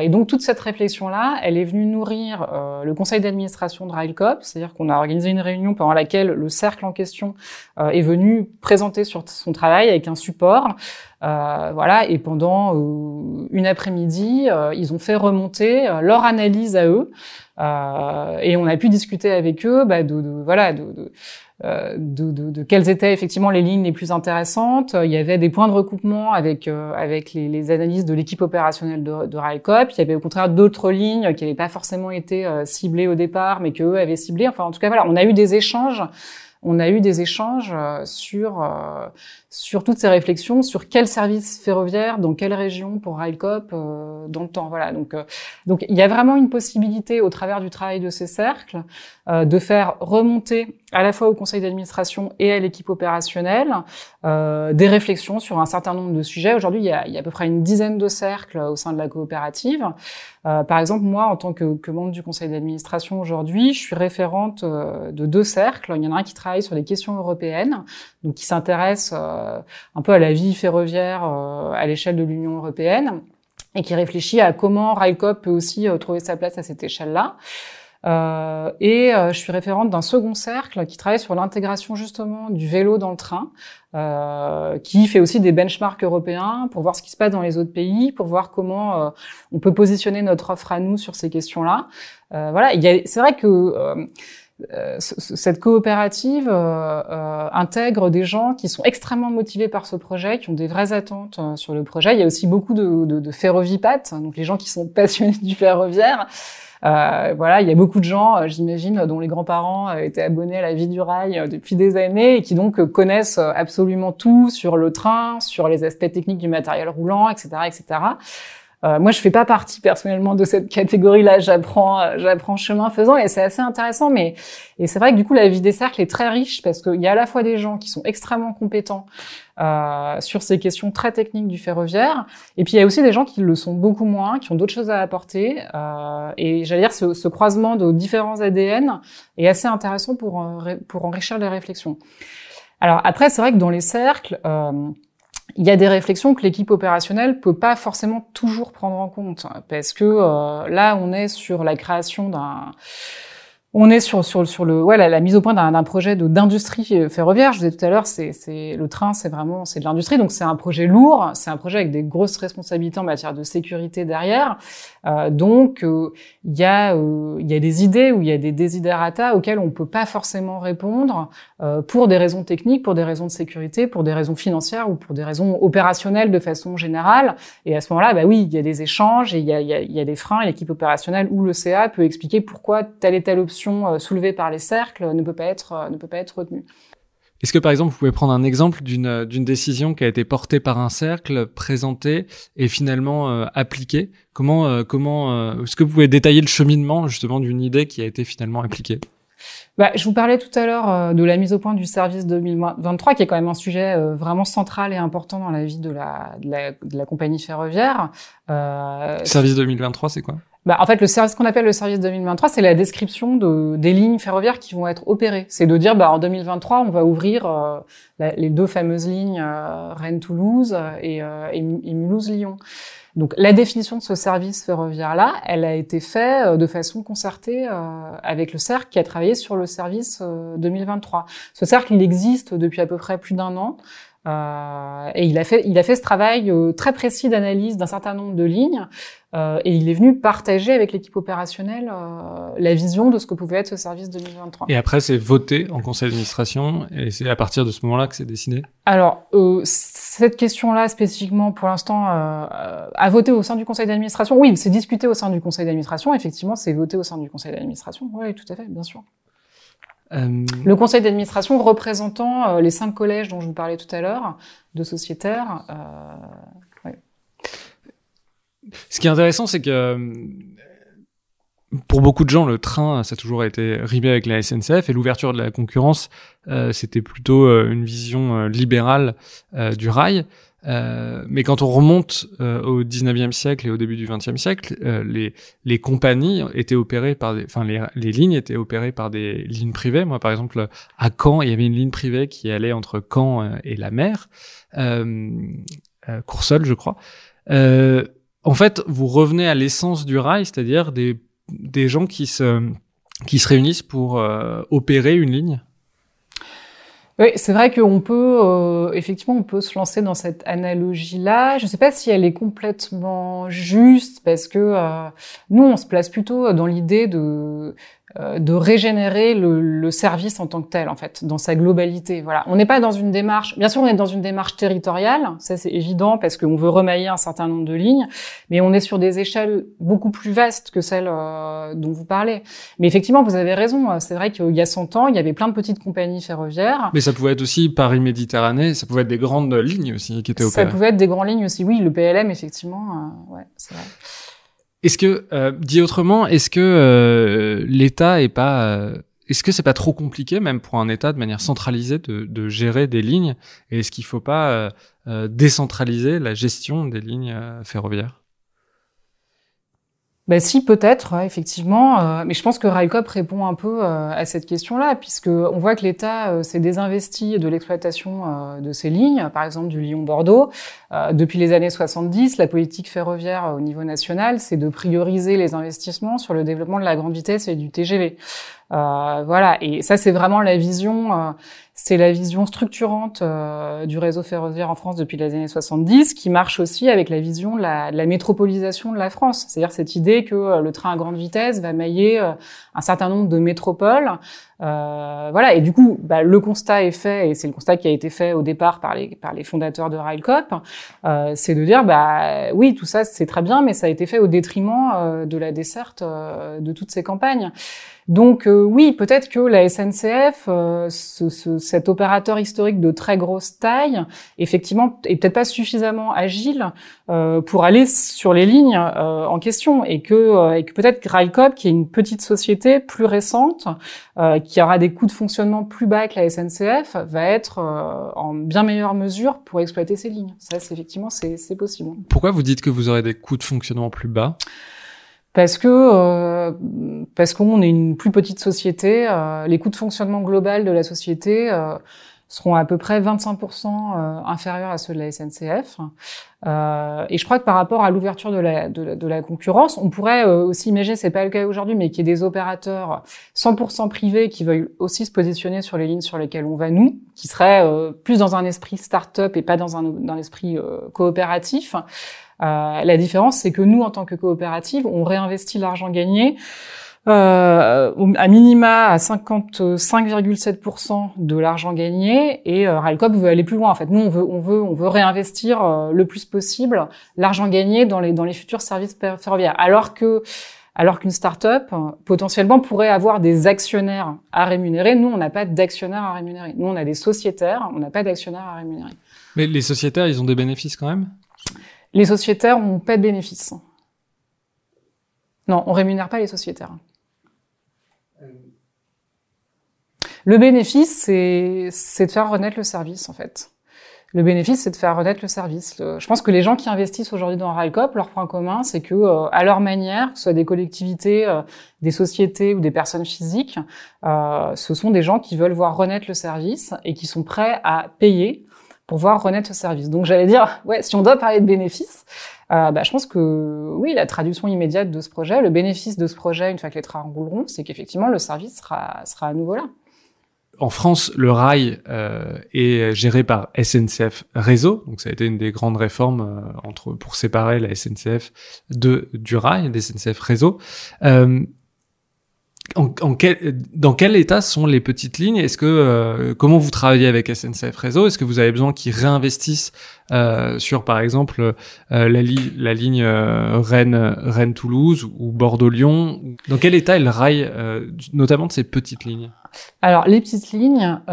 Et donc toute cette réflexion-là, elle est venue nourrir le conseil d'administration de Railcop, c'est-à-dire qu'on a organisé une réunion pendant laquelle le cercle en question est venu présenter sur son travail avec un support. Euh, voilà, et pendant euh, une après-midi, euh, ils ont fait remonter leur analyse à eux, et on a pu discuter avec eux bah, de, de, voilà de, de de, de, quelles étaient effectivement les lignes les plus intéressantes. Il y avait des points de recoupement avec avec les, les, analyses de l'équipe opérationnelle de, de. Il y avait au contraire d'autres lignes qui n'avaient pas forcément été ciblées au départ, mais qu'eux avaient ciblées. Enfin, en tout cas, voilà, on a eu des échanges on a eu des échanges euh, sur euh, sur toutes ces réflexions, sur quel service ferroviaire, dans quelle région pour Railcop euh, dans le temps. Voilà. Donc donc il y a vraiment une possibilité au travers du travail de ces cercles de faire remonter à la fois au conseil d'administration et à l'équipe opérationnelle des réflexions sur un certain nombre de sujets. Aujourd'hui, il y a, il y a à peu près une dizaine de cercles au sein de la coopérative. Euh, par exemple, moi, en tant que, que membre du conseil d'administration aujourd'hui, je suis référente euh, de deux cercles. Il y en a un qui travaille sur les questions européennes, donc qui s'intéresse euh, un peu à la vie ferroviaire à l'échelle de l'Union européenne et qui réfléchit à comment Railcop peut aussi trouver sa place à cette échelle-là. Euh, et euh, je suis référente d'un second cercle qui travaille sur l'intégration justement du vélo dans le train, euh, qui fait aussi des benchmarks européens pour voir ce qui se passe dans les autres pays, pour voir comment euh, on peut positionner notre offre à nous sur ces questions-là. voilà, c'est vrai que cette coopérative intègre des gens qui sont extrêmement motivés par ce projet, qui ont des vraies attentes sur le projet. Il y a aussi beaucoup de, de, de ferrovipates, donc les gens qui sont passionnés du ferroviaire. Euh, voilà, il y a beaucoup de gens, euh, j'imagine, dont les grands-parents euh, étaient abonnés à la vie du rail depuis des années et qui donc connaissent absolument tout sur le train, sur les aspects techniques du matériel roulant, etc., etc. Euh, moi, je fais pas partie personnellement de cette catégorie-là. J'apprends, euh, j'apprends chemin faisant, et c'est assez intéressant. Mais et c'est vrai que du coup, la vie des cercles est très riche parce qu'il y a à la fois des gens qui sont extrêmement compétents euh, sur ces questions très techniques du ferroviaire, et puis il y a aussi des gens qui le sont beaucoup moins, qui ont d'autres choses à apporter. Euh, et j'allais dire, ce, ce, croisement de différents ADN est assez intéressant pour euh, pour enrichir les réflexions. Alors après, c'est vrai que dans les cercles il y a des réflexions que l'équipe opérationnelle peut pas forcément toujours prendre en compte parce que euh, là on est sur la création d'un on est sur sur sur le ouais la, mise au point d'un projet d'industrie euh, ferroviaire. Je vous disais tout à l'heure, c'est le train, c'est vraiment c'est de l'industrie, donc c'est un projet lourd, c'est un projet avec des grosses responsabilités en matière de sécurité derrière. Euh, donc euh, il y a euh, il y a des idées ou il y a des desiderata auxquels on peut pas forcément répondre pour des raisons techniques, pour des raisons de sécurité, pour des raisons financières ou pour des raisons opérationnelles de façon générale. Et à ce moment-là, bah oui, il y a des échanges et il y a y y a des freins. L'équipe opérationnelle ou le CA peut expliquer pourquoi telle et telle option euh, soulevée par les cercles ne peut pas être, euh, ne peut pas être retenue. Est-ce que par exemple vous pouvez prendre un exemple d'une euh, d'une décision qui a été portée par un cercle, présentée et finalement appliquée? Comment comment est-ce que vous pouvez détailler le cheminement justement d'une idée qui a été finalement appliquée? Bah, je vous parlais tout à l'heure de la mise au point du service 2023, qui est quand même un sujet vraiment central et important dans la vie de la, de la, de la compagnie ferroviaire. Service 2023, c'est quoi? Bah, en fait, le service qu'on appelle le service 2023, c'est la description de, des lignes ferroviaires qui vont être opérées. C'est de dire, bah, en 2023, on va ouvrir euh, les deux fameuses lignes euh, Rennes-Toulouse et, euh, et, Mulhouse-Lyon. Donc, la définition de ce service ferroviaire-là, elle a été faite euh, de façon concertée avec le cercle qui a travaillé sur le service 2023. Ce cercle, il existe depuis à peu près plus d'un an. Euh, et il a fait, il a fait ce travail euh, très précis d'analyse d'un certain nombre de lignes, euh, et il est venu partager avec l'équipe opérationnelle euh, la vision de ce que pouvait être ce service 2023. Et après, c'est voté en conseil d'administration, et c'est à partir de ce moment-là que c'est décidé? Alors, cette question-là spécifiquement, pour l'instant, a voté au sein du conseil d'administration? Oui, c'est discuté au sein du conseil d'administration. Effectivement, c'est voté au sein du conseil d'administration. Oui, tout à fait, bien sûr. Euh, le conseil d'administration représentant euh, les cinq collèges dont je vous parlais tout à l'heure, de sociétaires. Euh, ouais. Ce qui est intéressant, c'est que pour beaucoup de gens, le train, ça a toujours été rimé avec la SNCF et l'ouverture de la concurrence, c'était plutôt une vision libérale du rail. Euh, mais quand on remonte euh, au 19e siècle et au début du 20e siècle, euh, les, les compagnies étaient opérées par des, enfin les, les lignes étaient opérées par des lignes privées. Moi, par exemple, à Caen, il y avait une ligne privée qui allait entre Caen et la mer, euh, Coursol, je crois. en fait, vous revenez à l'essence du rail, c'est-à-dire des, des gens qui se qui se réunissent pour opérer une ligne oui, c'est vrai qu'on peut, euh, effectivement, on peut se lancer dans cette analogie-là. Je ne sais pas si elle est complètement juste, parce que euh, nous, on se place plutôt dans l'idée de de régénérer le, le, service en tant que tel, en fait, dans sa globalité. Voilà, on n'est pas dans une démarche. Bien sûr, on est dans une démarche territoriale, ça c'est évident parce qu'on veut remailler un certain nombre de lignes, mais on est sur des échelles beaucoup plus vastes que celles euh, dont vous parlez. Mais effectivement, vous avez raison. C'est vrai qu'il y a 100 ans, il y avait plein de petites compagnies ferroviaires. Mais ça pouvait être aussi Paris-Méditerranée, ça pouvait être des grandes lignes aussi qui étaient opérées. Ça pouvait être des grandes lignes aussi. Oui, le PLM, effectivement, euh, ouais, c'est vrai. Est-ce que, euh, dit autrement, est-ce que euh, l'État est pas, euh, est-ce que c'est pas trop compliqué, même pour un État, de manière centralisée, de, de gérer des lignes? Et est-ce qu'il faut pas décentraliser la gestion des lignes ferroviaires? Ben si, peut-être, effectivement. Euh, mais je pense que Railcop répond un peu euh, à cette question-là, puisque on voit que l'État euh, s'est désinvesti de l'exploitation de ces lignes, par exemple du Lyon-Bordeaux. depuis les années 70, la politique ferroviaire au niveau national, c'est de prioriser les investissements sur le développement de la grande vitesse et du TGV. voilà, et ça c'est vraiment la vision c'est la vision structurante euh, du réseau ferroviaire en France depuis les années 70 qui marche aussi avec la vision de la, métropolisation de la France. C'est-à-dire cette idée que euh, le train à grande vitesse va mailler euh, un certain nombre de métropoles. voilà. Et du coup, bah, le constat est fait, et c'est le constat qui a été fait au départ par les, par les fondateurs de Railcop, c'est de dire, bah oui, tout ça c'est très bien, mais ça a été fait au détriment de la desserte de toutes ces campagnes. Donc euh, oui, peut-être que la SNCF, euh, ce, ce, cet opérateur historique de très grosse taille, effectivement, est peut-être pas suffisamment agile euh, pour aller sur les lignes en question, et que, et que peut-être Railcop, qui est une petite société plus récente, qui aura des coûts de fonctionnement plus bas que la SNCF, va être en bien meilleure mesure pour exploiter ces lignes. Ça, c'est effectivement, c'est possible. Pourquoi vous dites que vous aurez des coûts de fonctionnement plus bas? Parce que euh, parce qu'on est une plus petite société, euh, les coûts de fonctionnement global de la société euh, seront à peu près 25% euh, inférieurs à ceux de la SNCF. Euh, et je crois que par rapport à l'ouverture de la, de, de la, concurrence, on pourrait aussi imaginer, c'est pas le cas aujourd'hui, mais qu'il y ait des opérateurs 100% privés qui veuillent aussi se positionner sur les lignes sur lesquelles on va nous, qui seraient plus dans un esprit start-up et pas dans un, dans l'esprit coopératif. Euh, la différence, c'est que nous, en tant que coopérative, on réinvestit l'argent gagné euh, à minima à 55,7% de l'argent gagné et euh, Ralcop veut aller plus loin en fait. Nous on veut on veut on veut réinvestir euh, le plus possible l'argent gagné dans les dans les futurs services ferroviaires alors que alors qu'une start-up potentiellement pourrait avoir des actionnaires à rémunérer. Nous on n'a pas d'actionnaires à rémunérer. Nous on a des sociétaires, on n'a pas d'actionnaires à rémunérer. Mais les sociétaires, ils ont des bénéfices quand même? Les sociétaires n'ont pas de bénéfices. Non, on rémunère pas les sociétaires. Le bénéfice, c'est de faire renaître le service, en fait. Le bénéfice, c'est de faire renaître le service. je pense que les gens qui investissent aujourd'hui dans Railcop, leur point commun, c'est que, euh, à leur manière, que ce soit des collectivités, euh, des sociétés ou des personnes physiques, euh, ce sont des gens qui veulent voir renaître le service et qui sont prêts à payer pour voir renaître ce service. Donc j'allais dire, ouais, si on doit parler de bénéfices, euh, bah, je pense que oui, la traduction immédiate de ce projet, le bénéfice de ce projet, une fois que les trains rouleront, c'est qu'effectivement le service sera, sera à nouveau là. En France, le rail euh, est géré par SNCF Réseau, donc ça a été une des grandes réformes euh, entre pour séparer la SNCF de du rail, des SNCF Réseau. Euh, en, en quel, dans quel état sont les petites lignes? Est-ce que euh, comment vous travaillez avec SNCF Réseau? Est-ce que vous avez besoin qu'ils réinvestissent euh, sur, par exemple, euh, la, la, ligne euh, Rennes Rennes Toulouse ou Bordeaux Lyon Dans quel état est le rail, notamment de ces petites lignes? Alors les petites lignes, il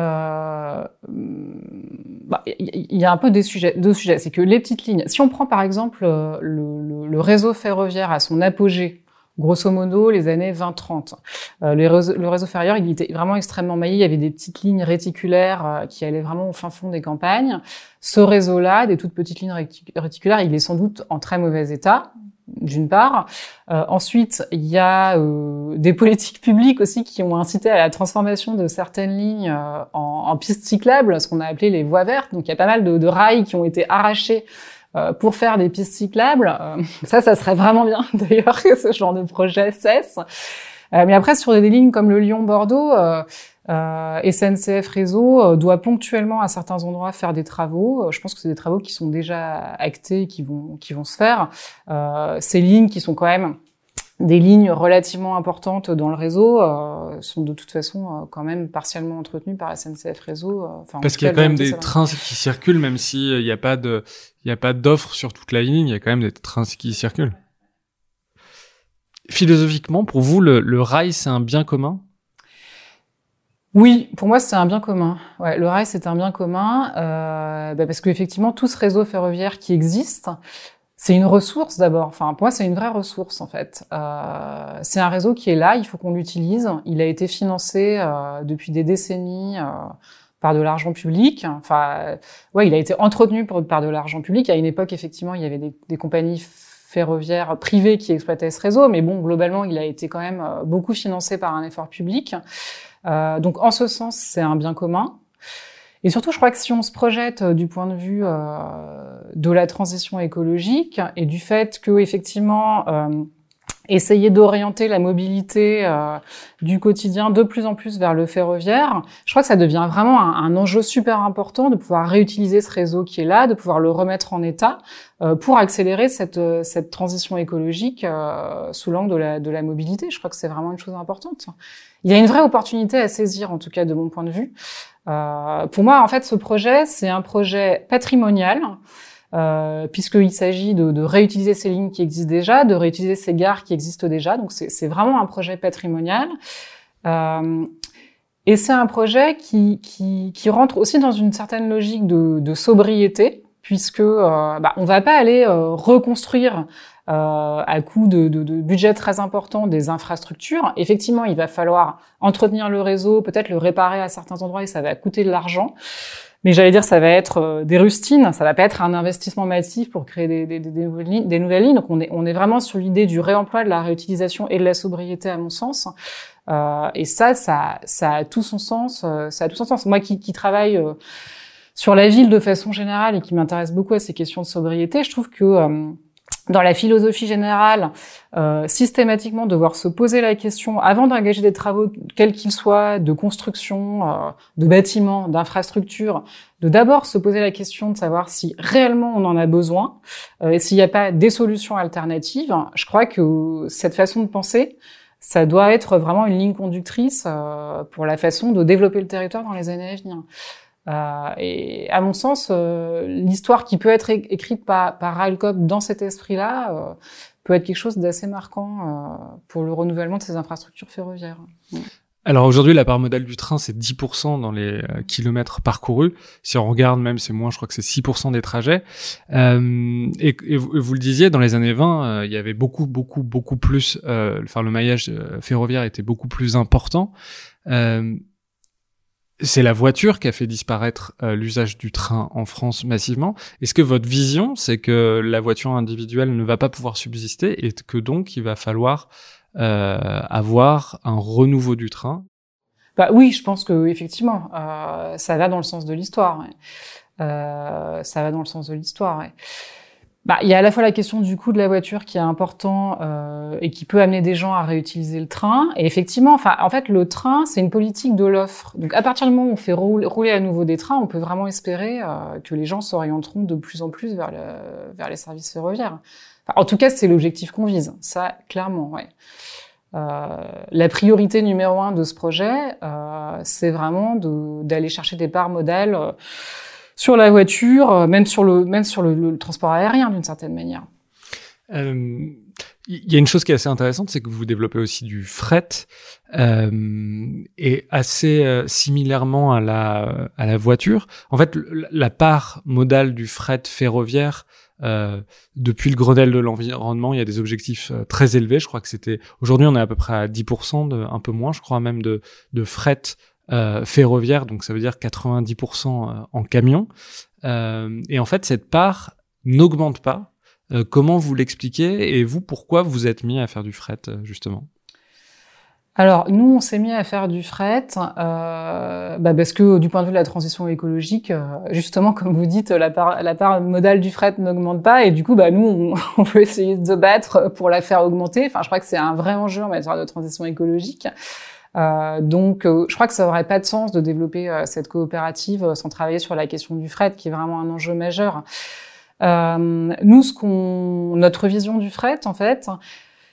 bah, y, a un peu des sujets, deux sujets. C'est que les petites lignes, si on prend par exemple le, le, le réseau ferroviaire à son apogée grosso modo les années 20-30. Euh, le, réseau, le réseau il était vraiment extrêmement maillé. Il y avait des petites lignes réticulaires euh, qui allaient vraiment au fin fond des campagnes. Ce réseau-là, des toutes petites lignes réticulaires, il est sans doute en très mauvais état d'une part. Euh, ensuite, il y a euh, des politiques publiques aussi qui ont incité à la transformation de certaines lignes euh, en, en, pistes cyclables, ce qu'on a appelé les voies vertes. Donc il y a pas mal de, de rails qui ont été arrachés euh, pour faire des pistes cyclables. Euh, ça, ça serait vraiment bien d'ailleurs que ce genre de projet cesse. Euh, mais après, sur des lignes comme le Lyon-Bordeaux, SNCF Réseau doit ponctuellement à certains endroits faire des travaux. je pense que c'est des travaux qui sont déjà actés, qui vont qui vont se faire. ces lignes qui sont quand même des lignes relativement importantes dans le réseau euh, sont de toute façon euh, quand même partiellement entretenues par SNCF Réseau. Euh, Parce qu'il y a quand même des trains qui circulent, même s'il n'y a pas de, il y a pas d'offres sur toute la ligne, il y a quand même des trains qui circulent. Philosophiquement, pour vous, le, le rail, c'est un bien commun? Oui, pour moi c'est un bien commun. Ouais, le rail c'est un bien commun euh, bah parce qu'effectivement tout ce réseau ferroviaire qui existe, c'est une ressource d'abord. Enfin, pour moi, c'est une vraie ressource en fait. Euh, c'est un réseau qui est là, il faut qu'on l'utilise. Il a été financé euh, depuis des décennies euh, par de l'argent public. Enfin, ouais, il a été entretenu par de l'argent public. À une époque, effectivement, il y avait des, des, compagnies ferroviaires privées qui exploitaient ce réseau, mais bon, globalement, il a été quand même euh, beaucoup financé par un effort public. Euh, donc, en ce sens, c'est un bien commun. Et surtout, je crois que si on se projette euh, du point de vue euh, de la transition écologique et du fait que effectivement euh, essayer d'orienter la mobilité euh, du quotidien de plus en plus vers le ferroviaire. Je crois que ça devient vraiment un, enjeu super important de pouvoir réutiliser ce réseau qui est là, de pouvoir le remettre en état euh, pour accélérer cette, euh, cette transition écologique sous l'angle de la, de la mobilité. Je crois que c'est vraiment une chose importante. Il y a une vraie opportunité à saisir, en tout cas de mon point de vue. Pour moi, en fait, ce projet, c'est un projet patrimonial euh, puisqu'il s'agit de, réutiliser ces lignes qui existent déjà, de réutiliser ces gares qui existent déjà. Donc c'est vraiment un projet patrimonial. Euh, et c'est un projet qui, rentre aussi dans une certaine logique de, sobriété, puisque euh, bah, va pas aller euh, reconstruire euh, à coût de, de, de, budget très important des infrastructures. Effectivement, il va falloir entretenir le réseau, peut-être le réparer à certains endroits et ça va coûter de l'argent. Mais j'allais dire, ça va être euh, des rustines, ça va pas être un investissement massif pour créer des, des, des, nouvelles, lignes, des nouvelles lignes. Donc on est, on est vraiment sur l'idée du réemploi, de la réutilisation et de la sobriété, à mon sens. Euh, et ça, ça, ça a tout son sens. Euh, ça a tout son sens. Moi, qui, qui travaille euh, sur la ville de façon générale et qui m'intéresse beaucoup à ces questions de sobriété, je trouve que dans la philosophie générale, euh, systématiquement devoir se poser la question, avant d'engager des travaux, quels qu'ils soient, de construction, euh, de bâtiments, d'infrastructures, de d'abord se poser la question de savoir si réellement on en a besoin euh, et s'il n'y a pas des solutions alternatives. Je crois que cette façon de penser, ça doit être vraiment une ligne conductrice euh, pour la façon de développer le territoire dans les années à venir. Euh, et à mon sens, euh, l'histoire qui peut être écrite par, par Railcop dans cet esprit-là euh, peut être quelque chose d'assez marquant pour le renouvellement de ces infrastructures ferroviaires. Alors aujourd'hui, la part modale du train, c'est 10% dans les kilomètres parcourus. Si on regarde même, c'est moins, je crois que c'est 6% des trajets. Et, et, vous, le disiez, dans les années 20, il y avait beaucoup, beaucoup, beaucoup plus, enfin le maillage ferroviaire était beaucoup plus important c'est la voiture qui a fait disparaître euh, l'usage du train en France massivement. Est-ce que votre vision, c'est que la voiture individuelle ne va pas pouvoir subsister et que donc il va falloir euh, avoir un renouveau du train? Bah oui, je pense que effectivement, euh, ça va dans le sens de l'histoire. ça va dans le sens de l'histoire. Bah, il y a à la fois la question du coût de la voiture qui est important euh, et qui peut amener des gens à réutiliser le train. Et effectivement, enfin, en fait, le train, c'est une politique de l'offre. Donc, à partir du moment où on fait rouler, à nouveau des trains, on peut vraiment espérer euh, que les gens s'orienteront de plus en plus vers, le, vers les services ferroviaires. Enfin, en tout cas, c'est l'objectif qu'on vise. Ça, clairement, ouais. Euh, la priorité numéro un de ce projet, euh, c'est vraiment d'aller chercher des parts modales euh, sur la voiture, euh, même sur le, transport aérien d'une certaine manière. Euh, il y a une chose qui est assez intéressante, c'est que vous développez aussi du fret euh, et assez similairement à la voiture. En fait, la part modale du fret ferroviaire depuis le Grenelle de l'environnement, il y a des objectifs très élevés. Je crois que c'était aujourd'hui, on est à peu près à 10%, de, un peu moins, je crois même de fret euh, ferroviaire, donc ça veut dire 90% euh, en camion. Euh, et en fait, cette part n'augmente pas. comment vous l'expliquez et vous, pourquoi vous êtes mis à faire du fret justement? Alors nous, on s'est mis à faire du fret euh, bah parce que du point de vue de la transition écologique, justement, comme vous dites, la part, la part modale du fret n'augmente pas et du coup, bah nous, on, on, peut essayer de se battre pour la faire augmenter. Enfin, je crois que c'est un vrai enjeu en matière de transition écologique. Euh, donc, euh, je crois que ça aurait pas de sens de développer euh, cette coopérative sans travailler sur la question du fret, qui est vraiment un enjeu majeur. nous, ce qu'on, notre vision du fret, en fait,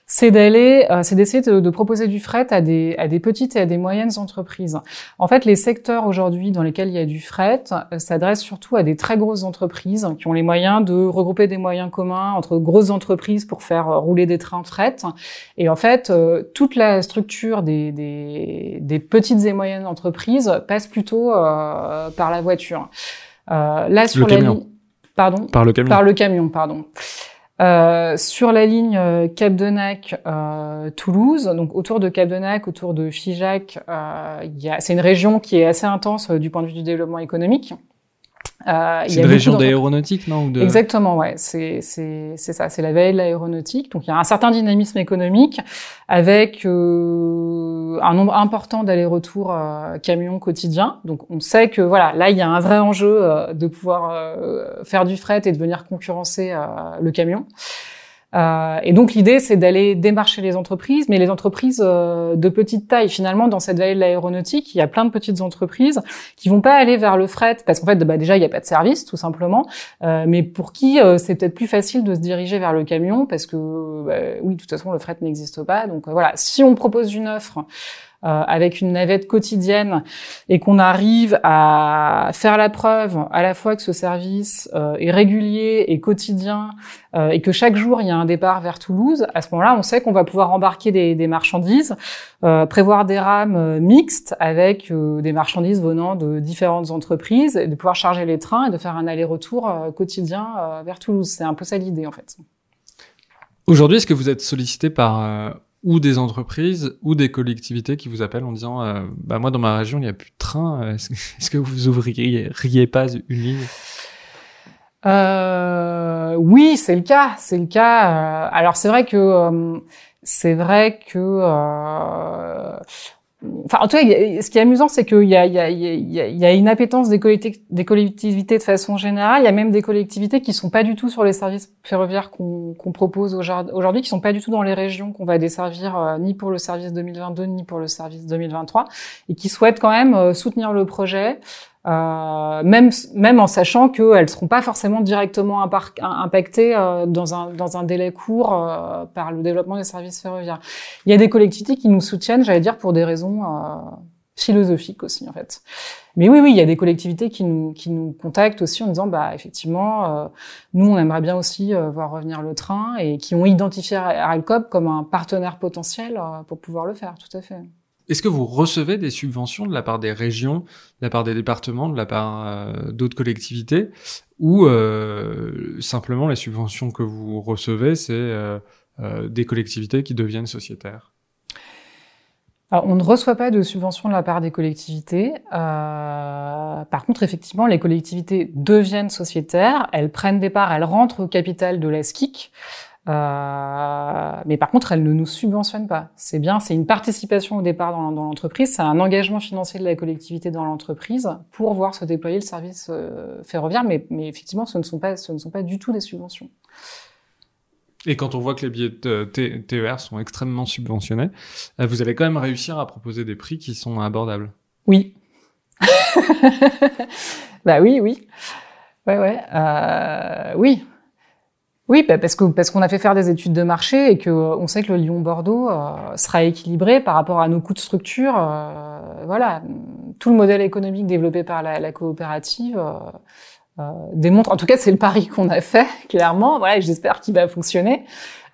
c'est d'aller, euh, c'est d'essayer de, proposer du fret à des, à des petites et à des moyennes entreprises. En fait, les secteurs aujourd'hui dans lesquels il y a du fret euh, s'adressent surtout à des très grosses entreprises qui ont les moyens de regrouper des moyens communs entre grosses entreprises pour faire euh, rouler des trains de fret. Et en fait, toute la structure des, des, des, petites et moyennes entreprises passe plutôt par la voiture. là, sur la ligne, pardon, par le camion, par le camion, pardon. Euh, sur la ligne euh, Cap de Nac euh, Toulouse, donc autour de Cap de Nac, autour de Figeac, euh, c'est une région qui est assez intense du point de vue du développement économique. Euh, c'est une région d'aéronautique, non ou de... Exactement, ouais. C'est ça. C'est la veille de l'aéronautique. Donc il y a un certain dynamisme économique avec euh, un nombre important d'allers-retours euh, camions quotidiens. Donc on sait que voilà, là il y a un vrai enjeu euh, de pouvoir euh, faire du fret et de venir concurrencer le camion. Euh, et donc l'idée, c'est d'aller démarcher les entreprises, mais les entreprises euh, de petite taille. Finalement, dans cette vallée de l'aéronautique, il y a plein de petites entreprises qui vont pas aller vers le fret parce qu'en fait, bah, déjà, il n'y a pas de service, tout simplement. Euh, mais pour qui c'est peut-être plus facile de se diriger vers le camion parce que, bah, oui, de toute façon, le fret n'existe pas. Donc voilà, si on propose une offre euh, avec une navette quotidienne et qu'on arrive à faire la preuve à la fois que ce service euh, est régulier et quotidien euh, et que chaque jour il y a un départ vers Toulouse, à ce moment-là, on sait qu'on va pouvoir embarquer des, des marchandises, prévoir des rames mixtes avec des marchandises venant de différentes entreprises, et de pouvoir charger les trains et de faire un aller-retour quotidien vers Toulouse. C'est un peu ça l'idée en fait. Aujourd'hui, est-ce que vous êtes sollicité par ou des entreprises ou des collectivités qui vous appellent en disant euh, bah moi dans ma région il n'y a plus de train est-ce que vous ouvriez pas une ligne? Euh, oui c'est le cas c'est le cas. Euh, alors c'est vrai que euh, c'est vrai que Enfin, en tout cas, ce qui est amusant, c'est qu'il y a, une appétence des collectivités de façon générale. Il y a même des collectivités qui sont pas du tout sur les services ferroviaires qu'on propose aujourd'hui, qui sont pas du tout dans les régions qu'on va desservir euh, ni pour le service 2022 ni pour le service 2023, et qui souhaitent quand même euh, soutenir le projet, euh, même même en sachant qu'elles seront pas forcément directement impactées euh, dans un dans un délai court euh, par le développement des services ferroviaires. Il y a des collectivités qui nous soutiennent, j'allais dire pour des raisons philosophiques aussi en fait. Mais oui oui, il y a des collectivités qui nous qui nous contactent aussi en disant bah effectivement nous on aimerait bien aussi voir revenir le train et qui ont identifié Railcoop comme un partenaire potentiel pour pouvoir le faire tout à fait. Est-ce que vous recevez des subventions de la part des régions, de la part des départements, de la part euh, d'autres collectivités, ou euh, simplement les subventions que vous recevez, c'est euh, des collectivités qui deviennent sociétaires? Alors, on ne reçoit pas de subventions de la part des collectivités. par contre, effectivement, les collectivités deviennent sociétaires, elles prennent des parts, elles rentrent au capital de la SKIC. Euh, mais par contre, elle ne nous subventionne pas. C'est bien, c'est une participation au départ dans, dans l'entreprise, c'est un engagement financier de la collectivité dans l'entreprise pour voir se déployer le service euh, ferroviaire, mais, mais, effectivement, ce ne, sont pas, ce ne sont pas du tout des subventions. Et quand on voit que les billets de TER sont extrêmement subventionnés, euh, vous allez quand même réussir à proposer des prix qui sont abordables. Oui. bah oui, oui. Ouais, ouais. Euh, oui. Oui, bah, parce que parce qu'on a fait faire des études de marché et que euh, on sait que le Lyon-Bordeaux euh, sera équilibré par rapport à nos coûts de structure. Euh, voilà, tout le modèle économique développé par la, la coopérative démontre. En tout cas, c'est le pari qu'on a fait clairement. Voilà, j'espère qu'il va fonctionner.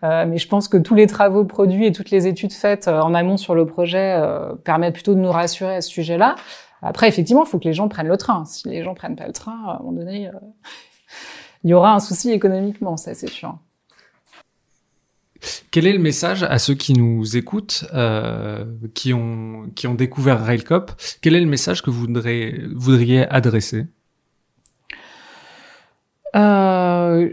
mais je pense que tous les travaux produits et toutes les études faites en amont sur le projet permettent plutôt de nous rassurer à ce sujet-là. Après, effectivement, il faut que les gens prennent le train. Si les gens prennent pas le train, à un moment donné, il y aura un souci économiquement, ça c'est sûr. Quel est le message à ceux qui nous écoutent, euh, qui ont qui ont découvert Railcop Quel est le message que vous voudriez, voudriez adresser? Euh,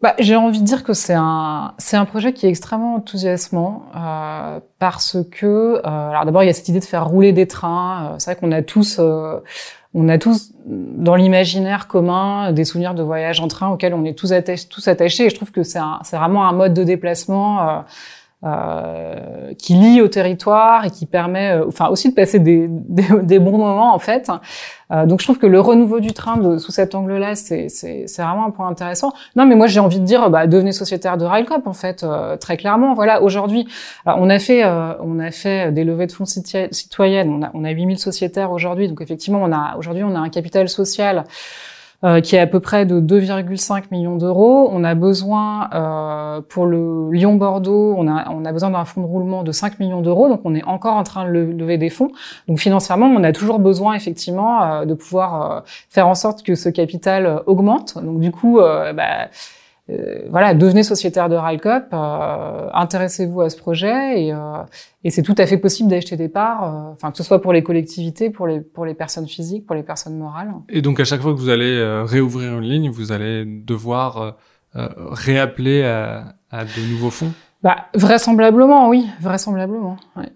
bah, J'ai envie de dire que c'est un c'est un projet qui est extrêmement enthousiasmant euh, parce que alors d'abord il y a cette idée de faire rouler des trains. C'est vrai qu'on a tous on a tous dans l'imaginaire commun des souvenirs de voyages en train auxquels on est tous, tous attachés. Et je trouve que c'est vraiment un mode de déplacement euh, euh, qui lie au territoire et qui permet, euh, enfin aussi de passer des, des, des, bons moments en fait. Euh, donc je trouve que le renouveau du train de, sous cet angle-là, c'est vraiment un point intéressant. Non, mais moi j'ai envie de dire, bah, devenez sociétaire de Railcop en fait, euh, très clairement. Voilà, aujourd'hui, on a fait, on a fait des levées de fonds citoyennes. On a, on a 8000 sociétaires aujourd'hui, donc effectivement, on a aujourd'hui on a un capital social. Euh, qui est à peu près de 2,5 millions d'euros. On a besoin euh, pour le Lyon-Bordeaux, on a, on a besoin d'un fonds de roulement de 5 millions d'euros, donc on est encore en train de lever des fonds. Donc financièrement, on a toujours besoin effectivement euh, de pouvoir euh, faire en sorte que ce capital augmente. Donc du coup, bah, euh, voilà, devenez sociétaire de Railcop, euh, intéressez-vous à ce projet et, euh, et c'est tout à fait possible d'acheter des parts, euh, enfin que ce soit pour les collectivités, pour les pour les personnes physiques, pour les personnes morales. Et donc à chaque fois que vous allez réouvrir une ligne, vous allez devoir réappeler à, à, de nouveaux fonds? Bah vraisemblablement, oui, vraisemblablement. Ouais.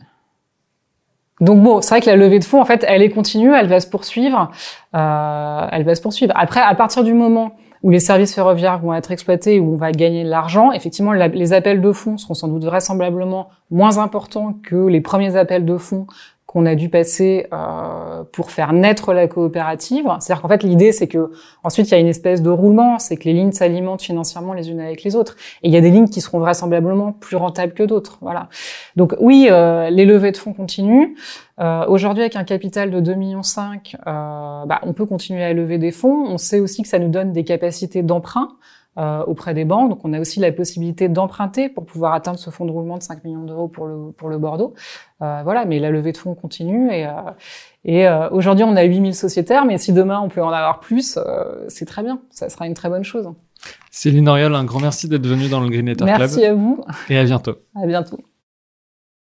Donc bon, c'est vrai que la levée de fonds, en fait, elle est continue, elle va se poursuivre, euh, elle va se poursuivre. Après, à partir du moment où les services ferroviaires vont être exploités, où on va gagner de l'argent, effectivement, les appels de fonds seront sans doute vraisemblablement moins importants que les premiers appels de fonds qu'on a dû passer euh, pour faire naître la coopérative. C'est-à-dire qu'en fait, l'idée, c'est que ensuite, il y a une espèce de roulement, c'est que les lignes s'alimentent financièrement les unes avec les autres. Et il y a des lignes qui seront vraisemblablement plus rentables que d'autres. Voilà. Donc oui, euh, les levées de fonds continuent. Euh, Aujourd'hui, avec un capital de 2,5 millions, euh, bah, on peut continuer à lever des fonds. On sait aussi que ça nous donne des capacités d'emprunt. Euh, auprès des banques. Donc on a aussi la possibilité d'emprunter pour pouvoir atteindre ce fonds de roulement de 5 millions d'euros pour le, pour le Bordeaux. Euh, voilà, mais la levée de fonds continue et, euh, et euh, aujourd'hui on a 8000 sociétaires, mais si demain on peut en avoir plus, euh, c'est très bien, ça sera une très bonne chose. Céline Oriol, un grand merci d'être venue dans le Green Club. Merci à vous. Et à bientôt. À bientôt.